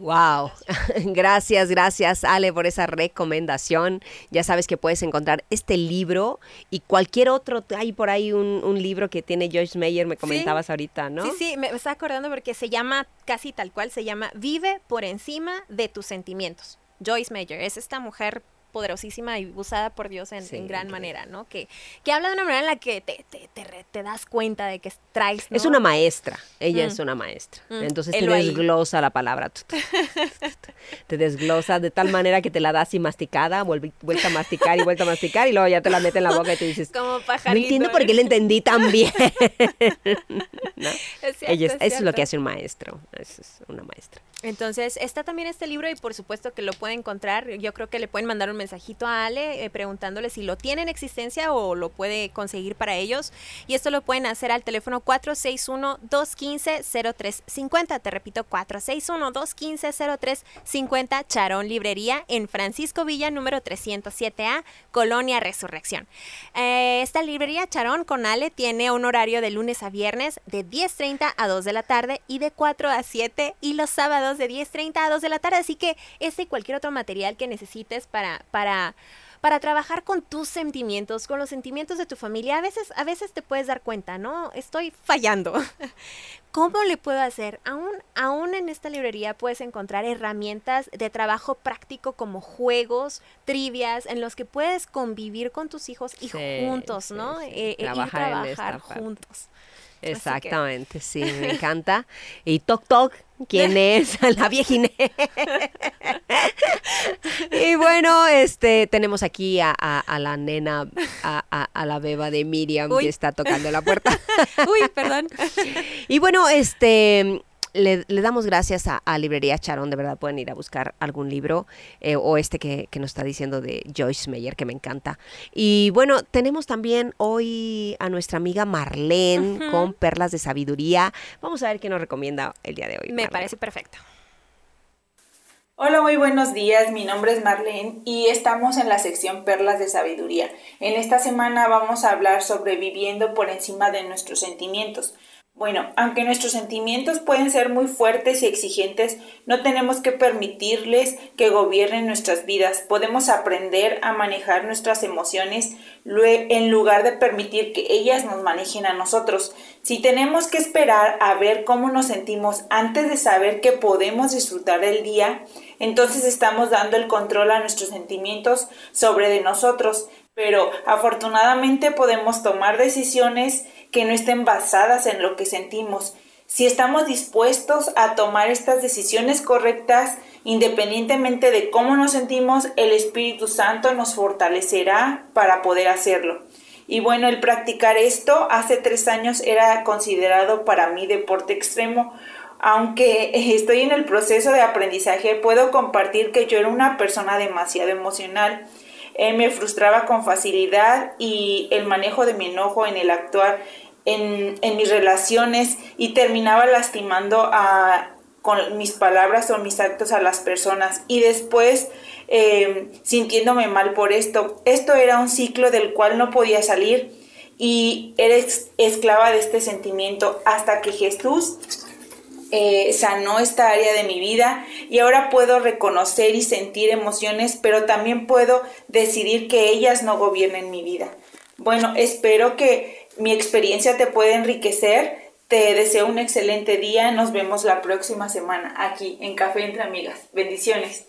Wow, gracias, gracias Ale por esa recomendación. Ya sabes que puedes encontrar este libro y cualquier otro. Hay por ahí un, un libro que tiene Joyce Meyer, me comentabas ahorita, ¿no? Sí, sí, me estaba acordando porque se llama casi tal cual, se llama Vive por encima de tus sentimientos. Joyce Meyer es esta mujer poderosísima y usada por Dios en, Sí, en gran manera, ¿no? Que, que habla de una manera en la que te, te, te, das cuenta de que traes, ¿no? Es una maestra, ella Mm. es una maestra. Mm, Entonces te ahí. desglosa la palabra. te desglosa de tal manera que te la das y masticada, vuelve, vuelta a masticar y vuelta a masticar y luego ya te la mete en la boca y te dices, Como no pajarito. entiendo por qué le entendí tan bien. ¿No? Es cierto, Ella es- es eso es lo que hace un maestro, eso es una maestra. Entonces, está también este libro y por supuesto que lo puede encontrar. Yo creo que le pueden mandar un mensajito a Ale eh, preguntándole si lo tiene en existencia o lo puede conseguir para ellos. Y esto lo pueden hacer al teléfono 461-215-0350. Te repito, 461-215-0350, Charón Librería en Francisco Villa, número 307A, Colonia Resurrección. Eh, esta librería Charón con Ale tiene un horario de lunes a viernes de 10.30 a 2 de la tarde y de 4 a 7 y los sábados de 10.30 a 2 de la tarde. Así que este y cualquier otro material que necesites para, para, para trabajar con tus sentimientos, con los sentimientos de tu familia, a veces, a veces te puedes dar cuenta, ¿no? Estoy fallando. ¿Cómo le puedo hacer? Aún, aún en esta librería puedes encontrar herramientas de trabajo práctico como juegos, trivias, en los que puedes convivir con tus hijos y Sí, juntos, sí, ¿no? sí. Eh, eh, Trabajar esta trabajar juntos. que- Exactamente, sí, me encanta. Y Toc Toc, ¿quién es? La viejine. y bueno, este, tenemos aquí a, a- a la nena, a, a- a la beba de Miriam Uy. que está tocando la puerta. Uy, perdón. Y bueno, este le, le damos gracias a, a Librería Charón, de verdad pueden ir a buscar algún libro eh, o este que, que nos está diciendo de Joyce Meyer, que me encanta. Y bueno, tenemos también hoy a nuestra amiga Marlene con Perlas de Sabiduría. Vamos a ver qué nos recomienda el día de hoy. Me Marlene. parece perfecto. Hola, muy buenos días. Mi nombre es Marlene y estamos en la sección Perlas de Sabiduría. En esta semana vamos a hablar sobre viviendo por encima de nuestros sentimientos. Bueno, aunque nuestros sentimientos pueden ser muy fuertes y exigentes, no tenemos que permitirles que gobiernen nuestras vidas. Podemos aprender a manejar nuestras emociones en lugar de permitir que ellas nos manejen a nosotros. Si tenemos que esperar a ver cómo nos sentimos antes de saber que podemos disfrutar del día, entonces estamos dando el control a nuestros sentimientos sobre de nosotros. Pero afortunadamente podemos tomar decisiones que no estén basadas en lo que sentimos. Si estamos dispuestos a tomar estas decisiones correctas, independientemente de cómo nos sentimos, el Espíritu Santo nos fortalecerá para poder hacerlo. Y bueno, el practicar esto hace tres años era considerado para mí deporte extremo. Aunque estoy en el proceso de aprendizaje, puedo compartir que yo era una persona demasiado emocional. Eh, me frustraba con facilidad y el manejo de mi enojo en el actuar en, mis relaciones y terminaba lastimando a, con mis palabras o mis actos a las personas y después eh, sintiéndome mal por esto. Esto era un ciclo del cual no podía salir y era esclava de este sentimiento hasta que Jesús eh, sanó esta área de mi vida y ahora puedo reconocer y sentir emociones, pero también puedo decidir que ellas no gobiernen mi vida. Bueno, espero que mi experiencia te pueda enriquecer Te deseo un excelente día. Nos vemos la próxima semana aquí en Café entre Amigas. Bendiciones.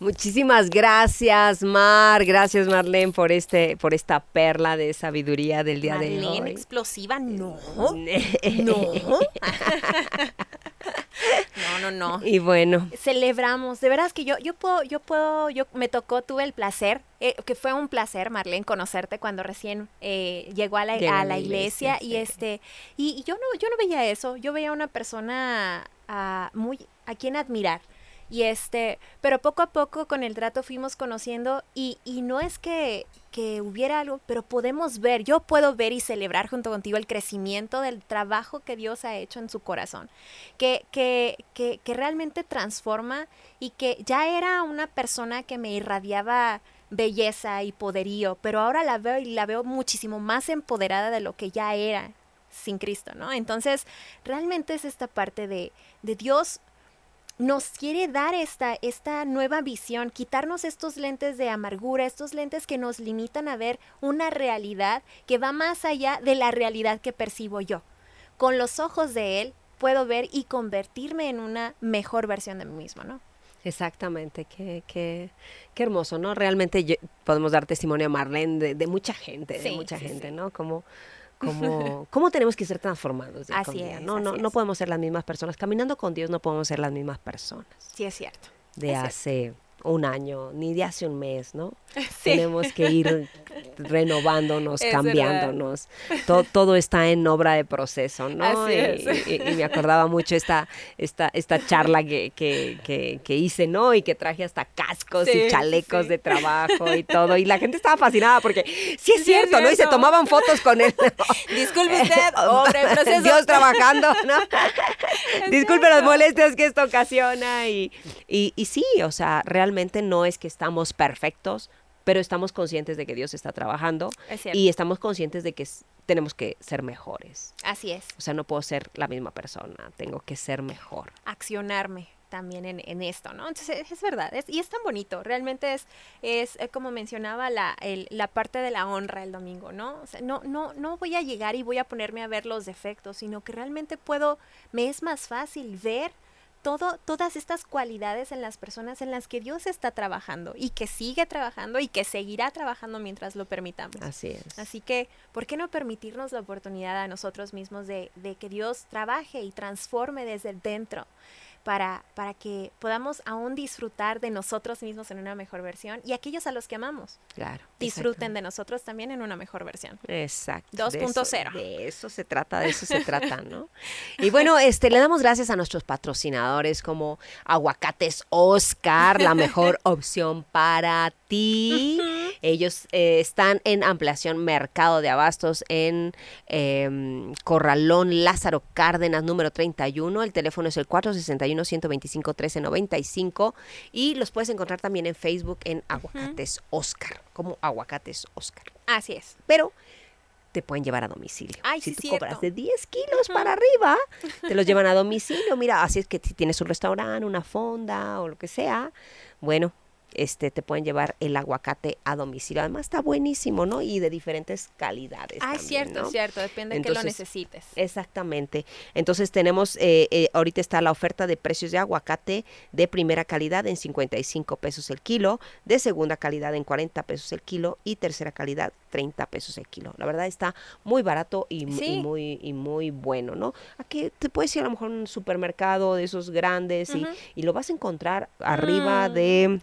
Muchísimas gracias, Mar. Gracias, Marlene, por este, por esta perla de sabiduría del día de Marlene, hoy. explosiva, no. No. No, no, no. Y bueno, Celebramos, de veras que yo, yo puedo, yo puedo, yo me tocó, tuve el placer, eh, que fue un placer, Marlene, conocerte cuando recién eh, llegó a la, a iglesia, y este, y, y yo no, yo no veía eso, yo veía una persona ah, muy a quien admirar. Y este, pero poco a poco con el trato fuimos conociendo y, y no es que, que hubiera algo, pero podemos ver, yo puedo ver y celebrar junto contigo el crecimiento del trabajo que Dios ha hecho en su corazón, que, que, que, que realmente transforma y que ya era una persona que me irradiaba belleza y poderío, pero ahora la veo y la veo muchísimo más empoderada de lo que ya era sin Cristo, ¿no? Entonces, realmente es esta parte de, de Dios nos quiere dar esta, esta nueva visión, quitarnos estos lentes de amargura, estos lentes que nos limitan a ver una realidad que va más allá de la realidad que percibo yo. Con los ojos de Él puedo ver y convertirme en una mejor versión de mí mismo, ¿no? exactamente, qué, qué, qué hermoso, ¿no? Realmente yo- podemos dar testimonio a Marlene de, de mucha gente, de mucha sí, gente, sí. ¿no? Como, como, cómo tenemos que ser transformados día con Así día, es, ¿no? No, así no podemos ser las mismas personas. Caminando con Dios no podemos ser las mismas personas Sí, es cierto. de Es cierto. Un año, ni de hace un mes, ¿no? Sí. Tenemos que ir renovándonos, Es cambiándonos. To- todo está en obra de proceso, ¿no? Y, y- y me acordaba mucho esta, esta, esta charla que, que, que, que hice, ¿no? Y que traje hasta cascos Sí, y chalecos sí. de trabajo y todo. Y la gente estaba fascinada porque sí es cierto, ¿no? Y se tomaban fotos con él. Disculpe usted, hombre, proceso. Dios trabajando, ¿no? Disculpe las molestias que esto ocasiona. Y, y, y sí, o sea, realmente no es que estamos perfectos, pero estamos conscientes de que Dios está trabajando Es y estamos conscientes de que tenemos que ser mejores. Así es. O sea, no puedo ser la misma persona, tengo que ser mejor. accionarme también en, en esto, ¿no? Entonces es, es verdad, es- y es tan bonito, realmente es, es eh, como mencionaba la, el- la parte de la honra el domingo, ¿no? O sea, no, no, no voy a llegar y voy a ponerme a ver los defectos, sino que realmente puedo, me es más fácil ver todo, todas estas cualidades en las personas en las que Dios está trabajando y que sigue trabajando y que seguirá trabajando mientras lo permitamos. Así es. Así que, ¿por qué no permitirnos la oportunidad a nosotros mismos de, de que Dios trabaje y transforme desde dentro para, para que podamos aún disfrutar de nosotros mismos en una mejor versión y aquellos a los que amamos Claro. disfruten de nosotros también en una mejor versión? Exacto. de 2.0. eso- De eso se trata, de eso se trata, ¿no? Y bueno, este, le damos gracias a nuestros patrocinadores como Aguacates Oscar, la mejor opción para ti. Ellos eh, están en ampliación Mercado de Abastos en em, Corralón Lázaro Cárdenas, número 31. El teléfono es el 461-125-1395 y los puedes encontrar también en Facebook en Aguacates Oscar, como Aguacates Oscar Así es. pero te pueden llevar a domicilio. Ay, si sí, tú cierto. cobras de 10 kilos para arriba, te los llevan a domicilio. Mira, así es que si tienes un restaurante, una fonda o lo que sea, bueno, este te pueden llevar el aguacate a domicilio. Además está buenísimo, ¿no? Y de diferentes calidades. Ah, es también, cierto, ¿no? es cierto, depende de que lo necesites. Exactamente. Entonces tenemos, eh, eh, ahorita está la oferta de precios de aguacate de primera calidad en 55 pesos el kilo, de segunda calidad en 40 pesos el kilo y tercera calidad 30 pesos el kilo. La verdad está muy barato y, muy y muy bueno, ¿no? Aquí te puedes ir a lo mejor a un supermercado de esos grandes y, y lo vas a encontrar arriba Mm. de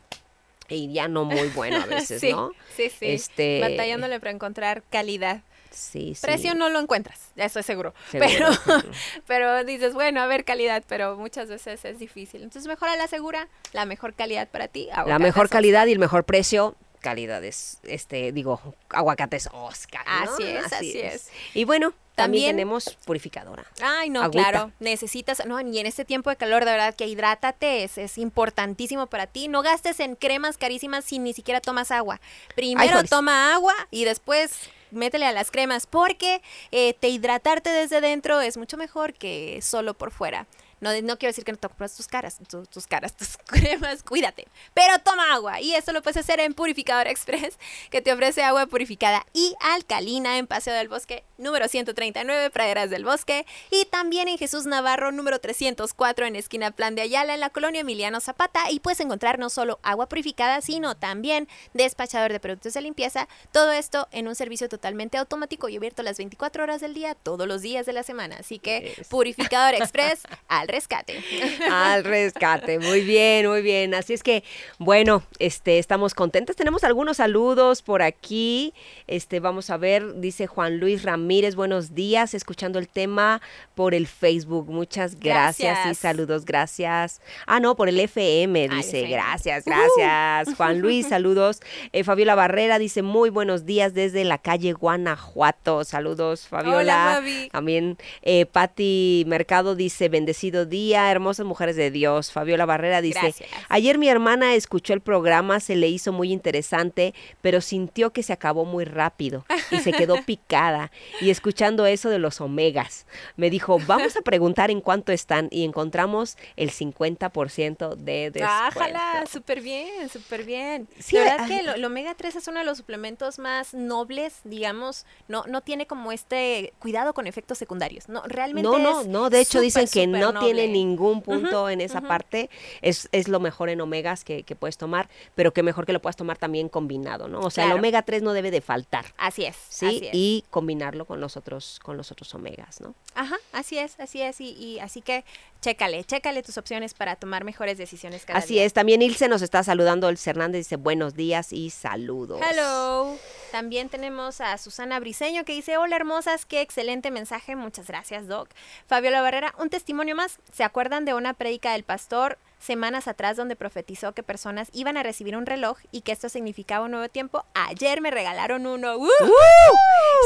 y ya no muy bueno a veces, sí, ¿no? sí, sí. Este- Batallándole para encontrar calidad. Sí, sí. Precio no lo encuentras, eso es seguro. Seguro. Pero, pero dices, bueno, a ver, calidad, pero muchas veces es difícil. Entonces, mejor a la segura, la mejor calidad para ti. La mejor calidad y el mejor precio, calidades, este, digo, aguacates Oscar. ¿no? Así es, así es. Y bueno, también, También- tenemos purificadora. Ay, no, Agüita. claro. Necesitas, no, y en este tiempo de calor, de verdad que hidrátate, es, es importantísimo para ti. No gastes en cremas carísimas si ni siquiera tomas agua. Primero toma agua y después métele a las cremas, porque eh, te hidratarte desde dentro es mucho mejor que solo por fuera. No, no quiero decir que no toques tus caras, tu- tus caras, tus cremas, cuídate. Pero toma agua. Y esto lo puedes hacer en Purificador Express, que te ofrece agua purificada y alcalina en Paseo del Bosque número 139, Praderas del Bosque. Y también en Jesús Navarro número 304 en esquina Plan de Ayala, en la colonia Emiliano Zapata. Y puedes encontrar no solo agua purificada, sino también despachador de productos de limpieza. Todo esto en un servicio totalmente automático y abierto las 24 horas del día, todos los días de la semana. Así que. Purificador Express al rescate. Al rescate, muy bien, muy bien. Así es que, bueno, este, estamos contentos. Tenemos algunos saludos por aquí. Este, vamos a ver, dice Juan Luis Ramírez, buenos días, escuchando el tema por el Facebook. Muchas gracias, y saludos, gracias. Ah, no, por el FM, dice, gracias, gracias. Juan Luis, saludos. Eh, Fabiola Barrera dice, muy buenos días desde la calle Guanajuato. Saludos, Fabiola. Hola, Fabi. También eh, Patti Mercado dice, bendecido día, hermosas mujeres de Dios. Fabiola Barrera dice, Gracias. ayer mi hermana escuchó el programa, se le hizo muy interesante, pero sintió que se acabó muy rápido y se quedó picada. Y escuchando eso de los omegas, me dijo, vamos a preguntar en cuánto están y encontramos el 50% de descuento. Ájala, súper bien, súper bien. Sí, la verdad ah, que el, el omega 3 es uno de los suplementos más nobles, digamos, no, no tiene como este cuidado con efectos secundarios. No, realmente No, no, es no, de hecho súper, dicen que no tiene ningún punto en esa parte, es, es lo mejor en omegas que, que puedes tomar, pero que mejor que lo puedas tomar también combinado, ¿no? O sea, Claro. el omega 3 no debe de faltar, Así es, ¿sí? así es. Y combinarlo con los otros, con los otros omegas, ¿no? Ajá, así es, así es. Y, y así que chécale, chécale tus opciones para tomar mejores decisiones cada Así día. es, también Ilse nos está saludando, el Hernández dice buenos días y saludos. Hello. También tenemos a Susana Briseño que dice, hola hermosas, qué excelente mensaje, muchas gracias Doc. Fabiola Barrera, un testimonio más. ¿Se acuerdan de una prédica del pastor semanas atrás donde profetizó que personas iban a recibir un reloj y que esto significaba un nuevo tiempo? Ayer me regalaron uno. ¡Uh!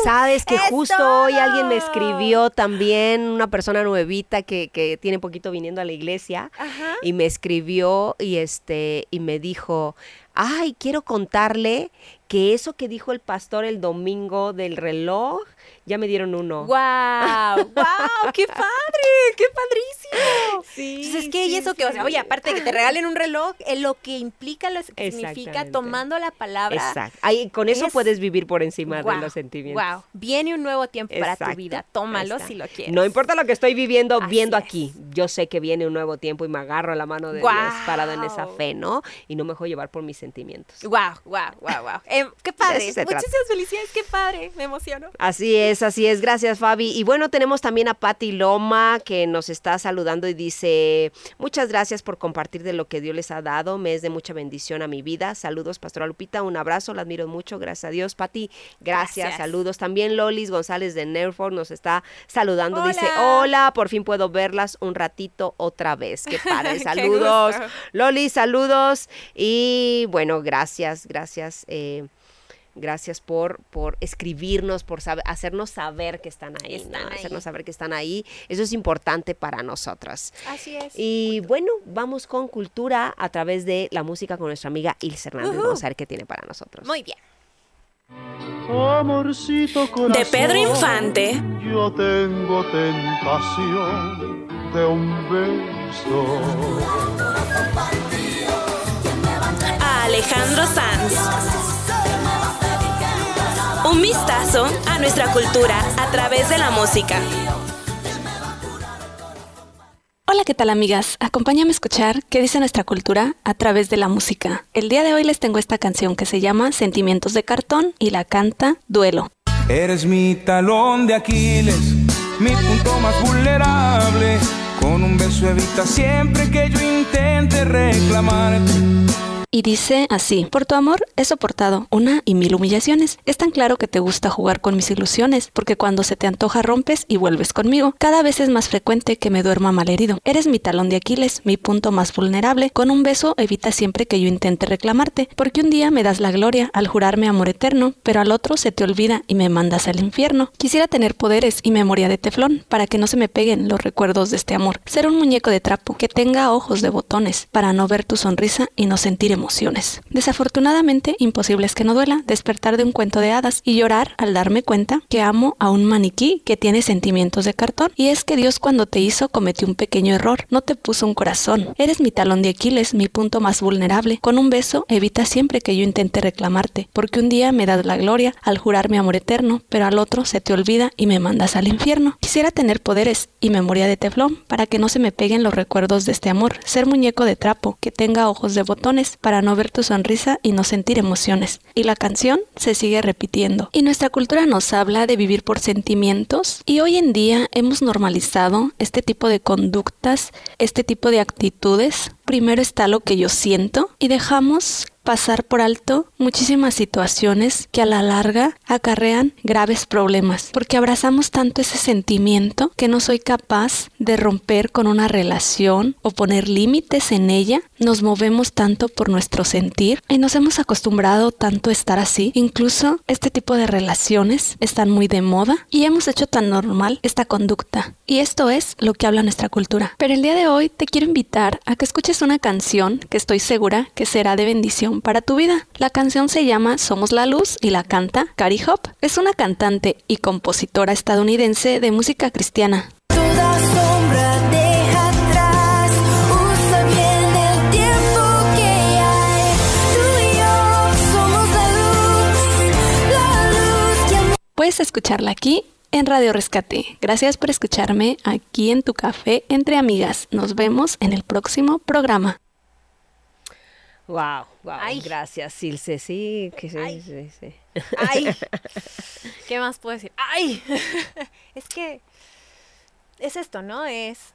Sabes que ¡Es justo hoy alguien me escribió también, una persona nuevita que, que tiene poquito viniendo a la iglesia, Ajá. y me escribió y este y me dijo, ay, quiero contarle que eso que dijo el pastor el domingo del reloj, ya me dieron uno. ¡Wow! ¡Wow! ¡Qué padre! ¡Qué padrísimo! Sí, Entonces, es que, y sí, eso que, o sea, oye, aparte de que te regalen un reloj, eh, lo que implica, lo que significa tomando la palabra. Exacto. Ahí, con eso es- puedes vivir por encima de los sentimientos. Wow. Viene un nuevo tiempo para tu vida. Tómalo si lo quieres. No importa lo que estoy viviendo, Así viendo es. aquí. Yo sé que viene un nuevo tiempo y me agarro a la mano de Dios parado en esa fe, ¿no? Y no me dejo llevar por mis sentimientos. Wow, wow, wow, wow. Eh, qué padre. Muchísimas felicidades, qué padre. Me emociono. Así es, así es. Gracias, Fabi. Y bueno, tenemos también a Patti Loma que nos está saludando y dice, muchas gracias por compartir de lo que Dios les ha dado. Me es de mucha bendición a mi vida. Saludos, Pastora Lupita. Un abrazo, la admiro mucho. Gracias a Dios, Patti. Gracias, Gracias. saludos. También Lolis González de Nerford nos está saludando. Dice, Hola. por fin puedo verlas un ratito otra vez. Qué padre, Qué saludos. gusto. Loli, saludos. Y bueno, gracias, gracias. eh, Gracias por, por escribirnos, por saber- hacernos saber que están ahí, Están ¿no? ahí. Hacernos saber que están ahí. Eso es importante para nosotras. Así es. Y bueno, vamos con cultura a través de la música con nuestra amiga Ilse Hernández. Vamos a ver qué tiene para nosotros. Muy bien. Amorcito corazón, De Pedro Infante. Yo tengo tentación de un beso. A Alejandro Sanz. Un vistazo a nuestra cultura a través de la música. Hola, ¿qué tal amigas? Acompáñame a escuchar qué dice nuestra cultura a través de la música. El día de hoy les tengo esta canción que se llama Sentimientos de Cartón y la canta Duelo. Eres mi talón de Aquiles, mi punto más vulnerable. Con un beso evita siempre que yo intente reclamarte. Y dice así, por tu amor he soportado una y mil humillaciones. Es tan claro que te gusta jugar con mis ilusiones, porque cuando se te antoja rompes y vuelves conmigo. Cada vez es más frecuente que me duerma malherido. Eres mi talón de Aquiles, mi punto más vulnerable. Con un beso evita siempre que yo intente reclamarte, porque un día me das la gloria al jurarme amor eterno, pero al otro se te olvida y me mandas al infierno. Quisiera tener poderes y memoria de teflón, para que no se me peguen los recuerdos de este amor. Ser un muñeco de trapo, que tenga ojos de botones, para no ver tu sonrisa y no sentir emociones. Desafortunadamente, imposible es que no duela despertar de un cuento de hadas y llorar al darme cuenta que amo a un maniquí que tiene sentimientos de cartón. Y es que Dios cuando te hizo cometió un pequeño error, no te puso un corazón. Eres mi talón de Aquiles, mi punto más vulnerable. Con un beso evita siempre que yo intente reclamarte, porque un día me das la gloria al jurar mi amor eterno, pero al otro se te olvida y me mandas al infierno. Quisiera tener poderes y memoria de teflón para que no se me peguen los recuerdos de este amor, ser muñeco de trapo, que tenga ojos de botones no ver tu sonrisa y no sentir emociones. Y la canción se sigue repitiendo. Y nuestra cultura nos habla de vivir por sentimientos y hoy en día hemos normalizado este tipo de conductas, este tipo de actitudes. Primero está lo que yo siento y dejamos pasar por alto muchísimas situaciones que a la larga acarrean graves problemas, porque abrazamos tanto ese sentimiento que no soy capaz de romper con una relación o poner límites en ella, nos movemos tanto por nuestro sentir y nos hemos acostumbrado tanto a estar así, incluso este tipo de relaciones están muy de moda y hemos hecho tan normal esta conducta. Y esto es lo que habla nuestra cultura. Pero el día de hoy te quiero invitar a que escuches una canción que estoy segura que será de bendición para tu vida. La canción se llama Somos la Luz y la canta Cari Hop. Es una cantante y compositora estadounidense de música cristiana. Puedes escucharla aquí en Radio Rescate. Gracias por escucharme aquí en tu café entre amigas. Nos vemos en el próximo programa. Wow, wow. Ay. Gracias, Silce. Sí, que sí, Ay. sí, sí. ¡Ay! ¿Qué más puedo decir? ¡Ay! es que es esto, ¿no? Es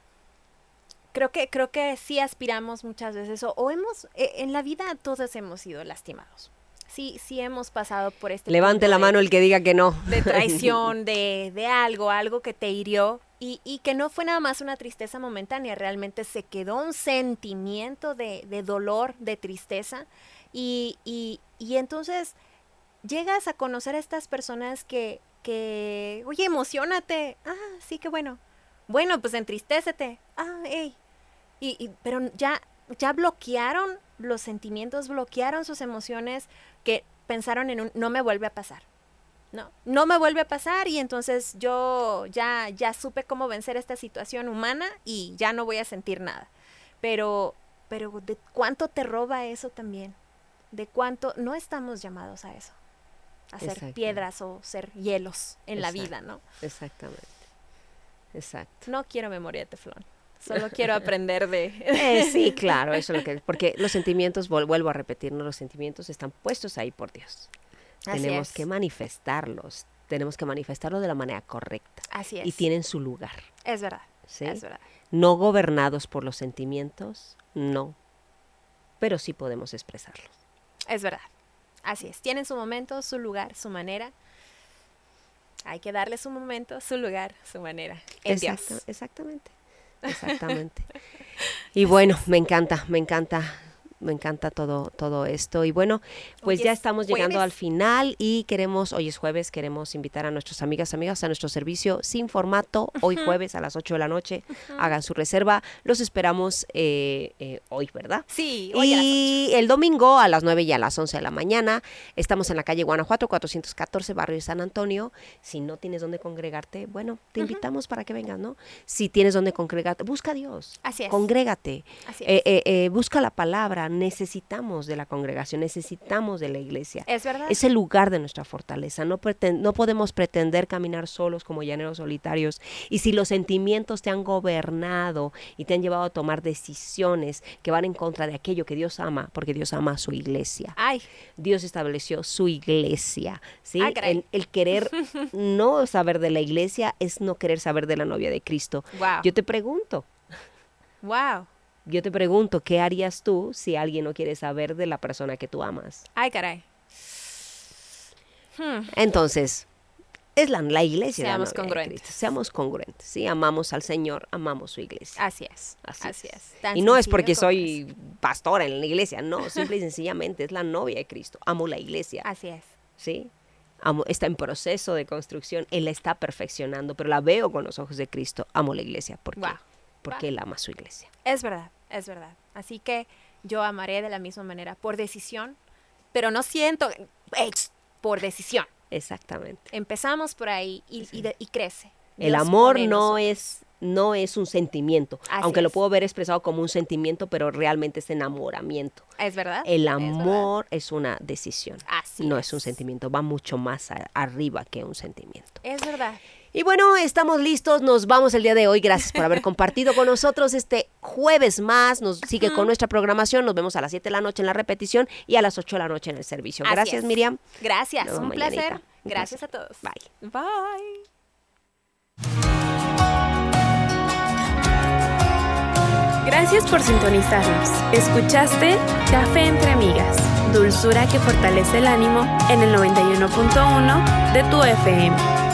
creo que creo que sí aspiramos muchas veces o, o hemos eh, en la vida todos hemos sido lastimados. Sí, sí hemos pasado por este Levante la de- mano el que diga que no. de traición, de, de algo, algo que te hirió y, y que no fue nada más una tristeza momentánea, realmente se quedó un sentimiento de, de dolor, de tristeza y, y, y entonces llegas a conocer a estas personas que, que, oye, emocionate, ah, sí, qué bueno, bueno, pues entristécete, ah, hey, y, y- pero ya, ya bloquearon los sentimientos, bloquearon sus emociones que pensaron en un, no me vuelve a pasar. No, no me vuelve a pasar y entonces yo ya, ya supe cómo vencer esta situación humana y ya no voy a sentir nada. Pero, pero ¿de cuánto te roba eso también? ¿De cuánto? No estamos llamados a eso. A ser piedras o ser hielos en la vida, ¿no? Exactamente. Exacto. No quiero memoria de teflón. Solo quiero aprender de... Eh, sí, claro, eso es lo que porque los sentimientos, vuelvo a repetir, ¿no? los sentimientos están puestos ahí por Dios. Así tenemos es. que manifestarlos, tenemos que manifestarlos de la manera correcta Así es. y tienen su lugar, Es verdad. ¿sí? Es verdad. No gobernados por los sentimientos, no, pero sí podemos expresarlos. Es verdad. Así es. Tienen su momento, su lugar, su manera. Hay que darle su momento, su lugar, su manera. En Dios. Exacta- Exactamente, exactamente. y bueno, me encanta, me encanta, me encanta todo, todo esto. Y bueno, pues Hoy ya es estamos llegando al final y queremos, hoy es jueves, queremos invitar a nuestras amigas, amigas a nuestro servicio sin formato, hoy jueves a las 8 de la noche. Hagan su reserva, los esperamos eh, eh, hoy, ¿verdad? Sí, hoy a las Y el domingo a las 9 y a las 11 de la mañana estamos en la calle Guanajuato 414, barrio de San Antonio. Si no tienes dónde congregarte, bueno, te invitamos para que vengas, ¿no? Si tienes dónde congregarte, busca a Dios. Así es. Congrégate. Así Eh, es. eh, busca la palabra. Necesitamos de la congregación, necesitamos de la iglesia. Es verdad. Es el lugar de nuestra fortaleza. No, no podemos pretender caminar solos como llaneros solitarios. Y si los sentimientos te han gobernado y te han llevado a tomar decisiones que van en contra de aquello que Dios ama, porque Dios ama a su iglesia. Ay, Dios estableció su iglesia, ¿sí? Ah, el querer no saber de la iglesia es no querer saber de la novia de Cristo. wow. Yo te pregunto, Wow. Yo te pregunto, ¿qué harías tú si alguien no quiere saber de la persona que tú amas? Ay, caray. Hmm. Entonces, es la, la iglesia. Seamos congruentes. Seamos congruentes, ¿sí? Amamos al Señor, amamos su iglesia. Así es. Así Así, es. Y no es porque soy pastora en la iglesia, no, simple y sencillamente es la novia de Cristo. Amo la iglesia, es. Así es. ¿sí? Amo, está en proceso de construcción, Él la está perfeccionando, pero la veo con los ojos de Cristo. Amo la iglesia, ¿por qué? Porque. Él ama su iglesia. Es verdad, es verdad. Así que yo amaré de la misma manera, por decisión, pero no siento, por decisión. Exactamente. Empezamos por ahí y, y de- y crece. El amor no es no es un sentimiento, Así aunque lo puedo ver expresado como un sentimiento, pero realmente es enamoramiento. Es verdad. El es verdad. amor es, una decisión, Así no es. es. un sentimiento, va mucho más a- arriba que un sentimiento. Es verdad. Y bueno, estamos listos, nos vamos el día de hoy. Gracias por haber compartido con nosotros este jueves más. Nos sigue con nuestra programación. Nos vemos a las 7 de la noche en la repetición y a las 8 de la noche en el servicio. Así Gracias, es. Miriam. Gracias, un mañanita. placer. Un Gracias placer. a todos. Bye. Bye. Gracias por sintonizarnos. Escuchaste Café entre Amigas, dulzura que fortalece el ánimo en el 91.1 de tu FM.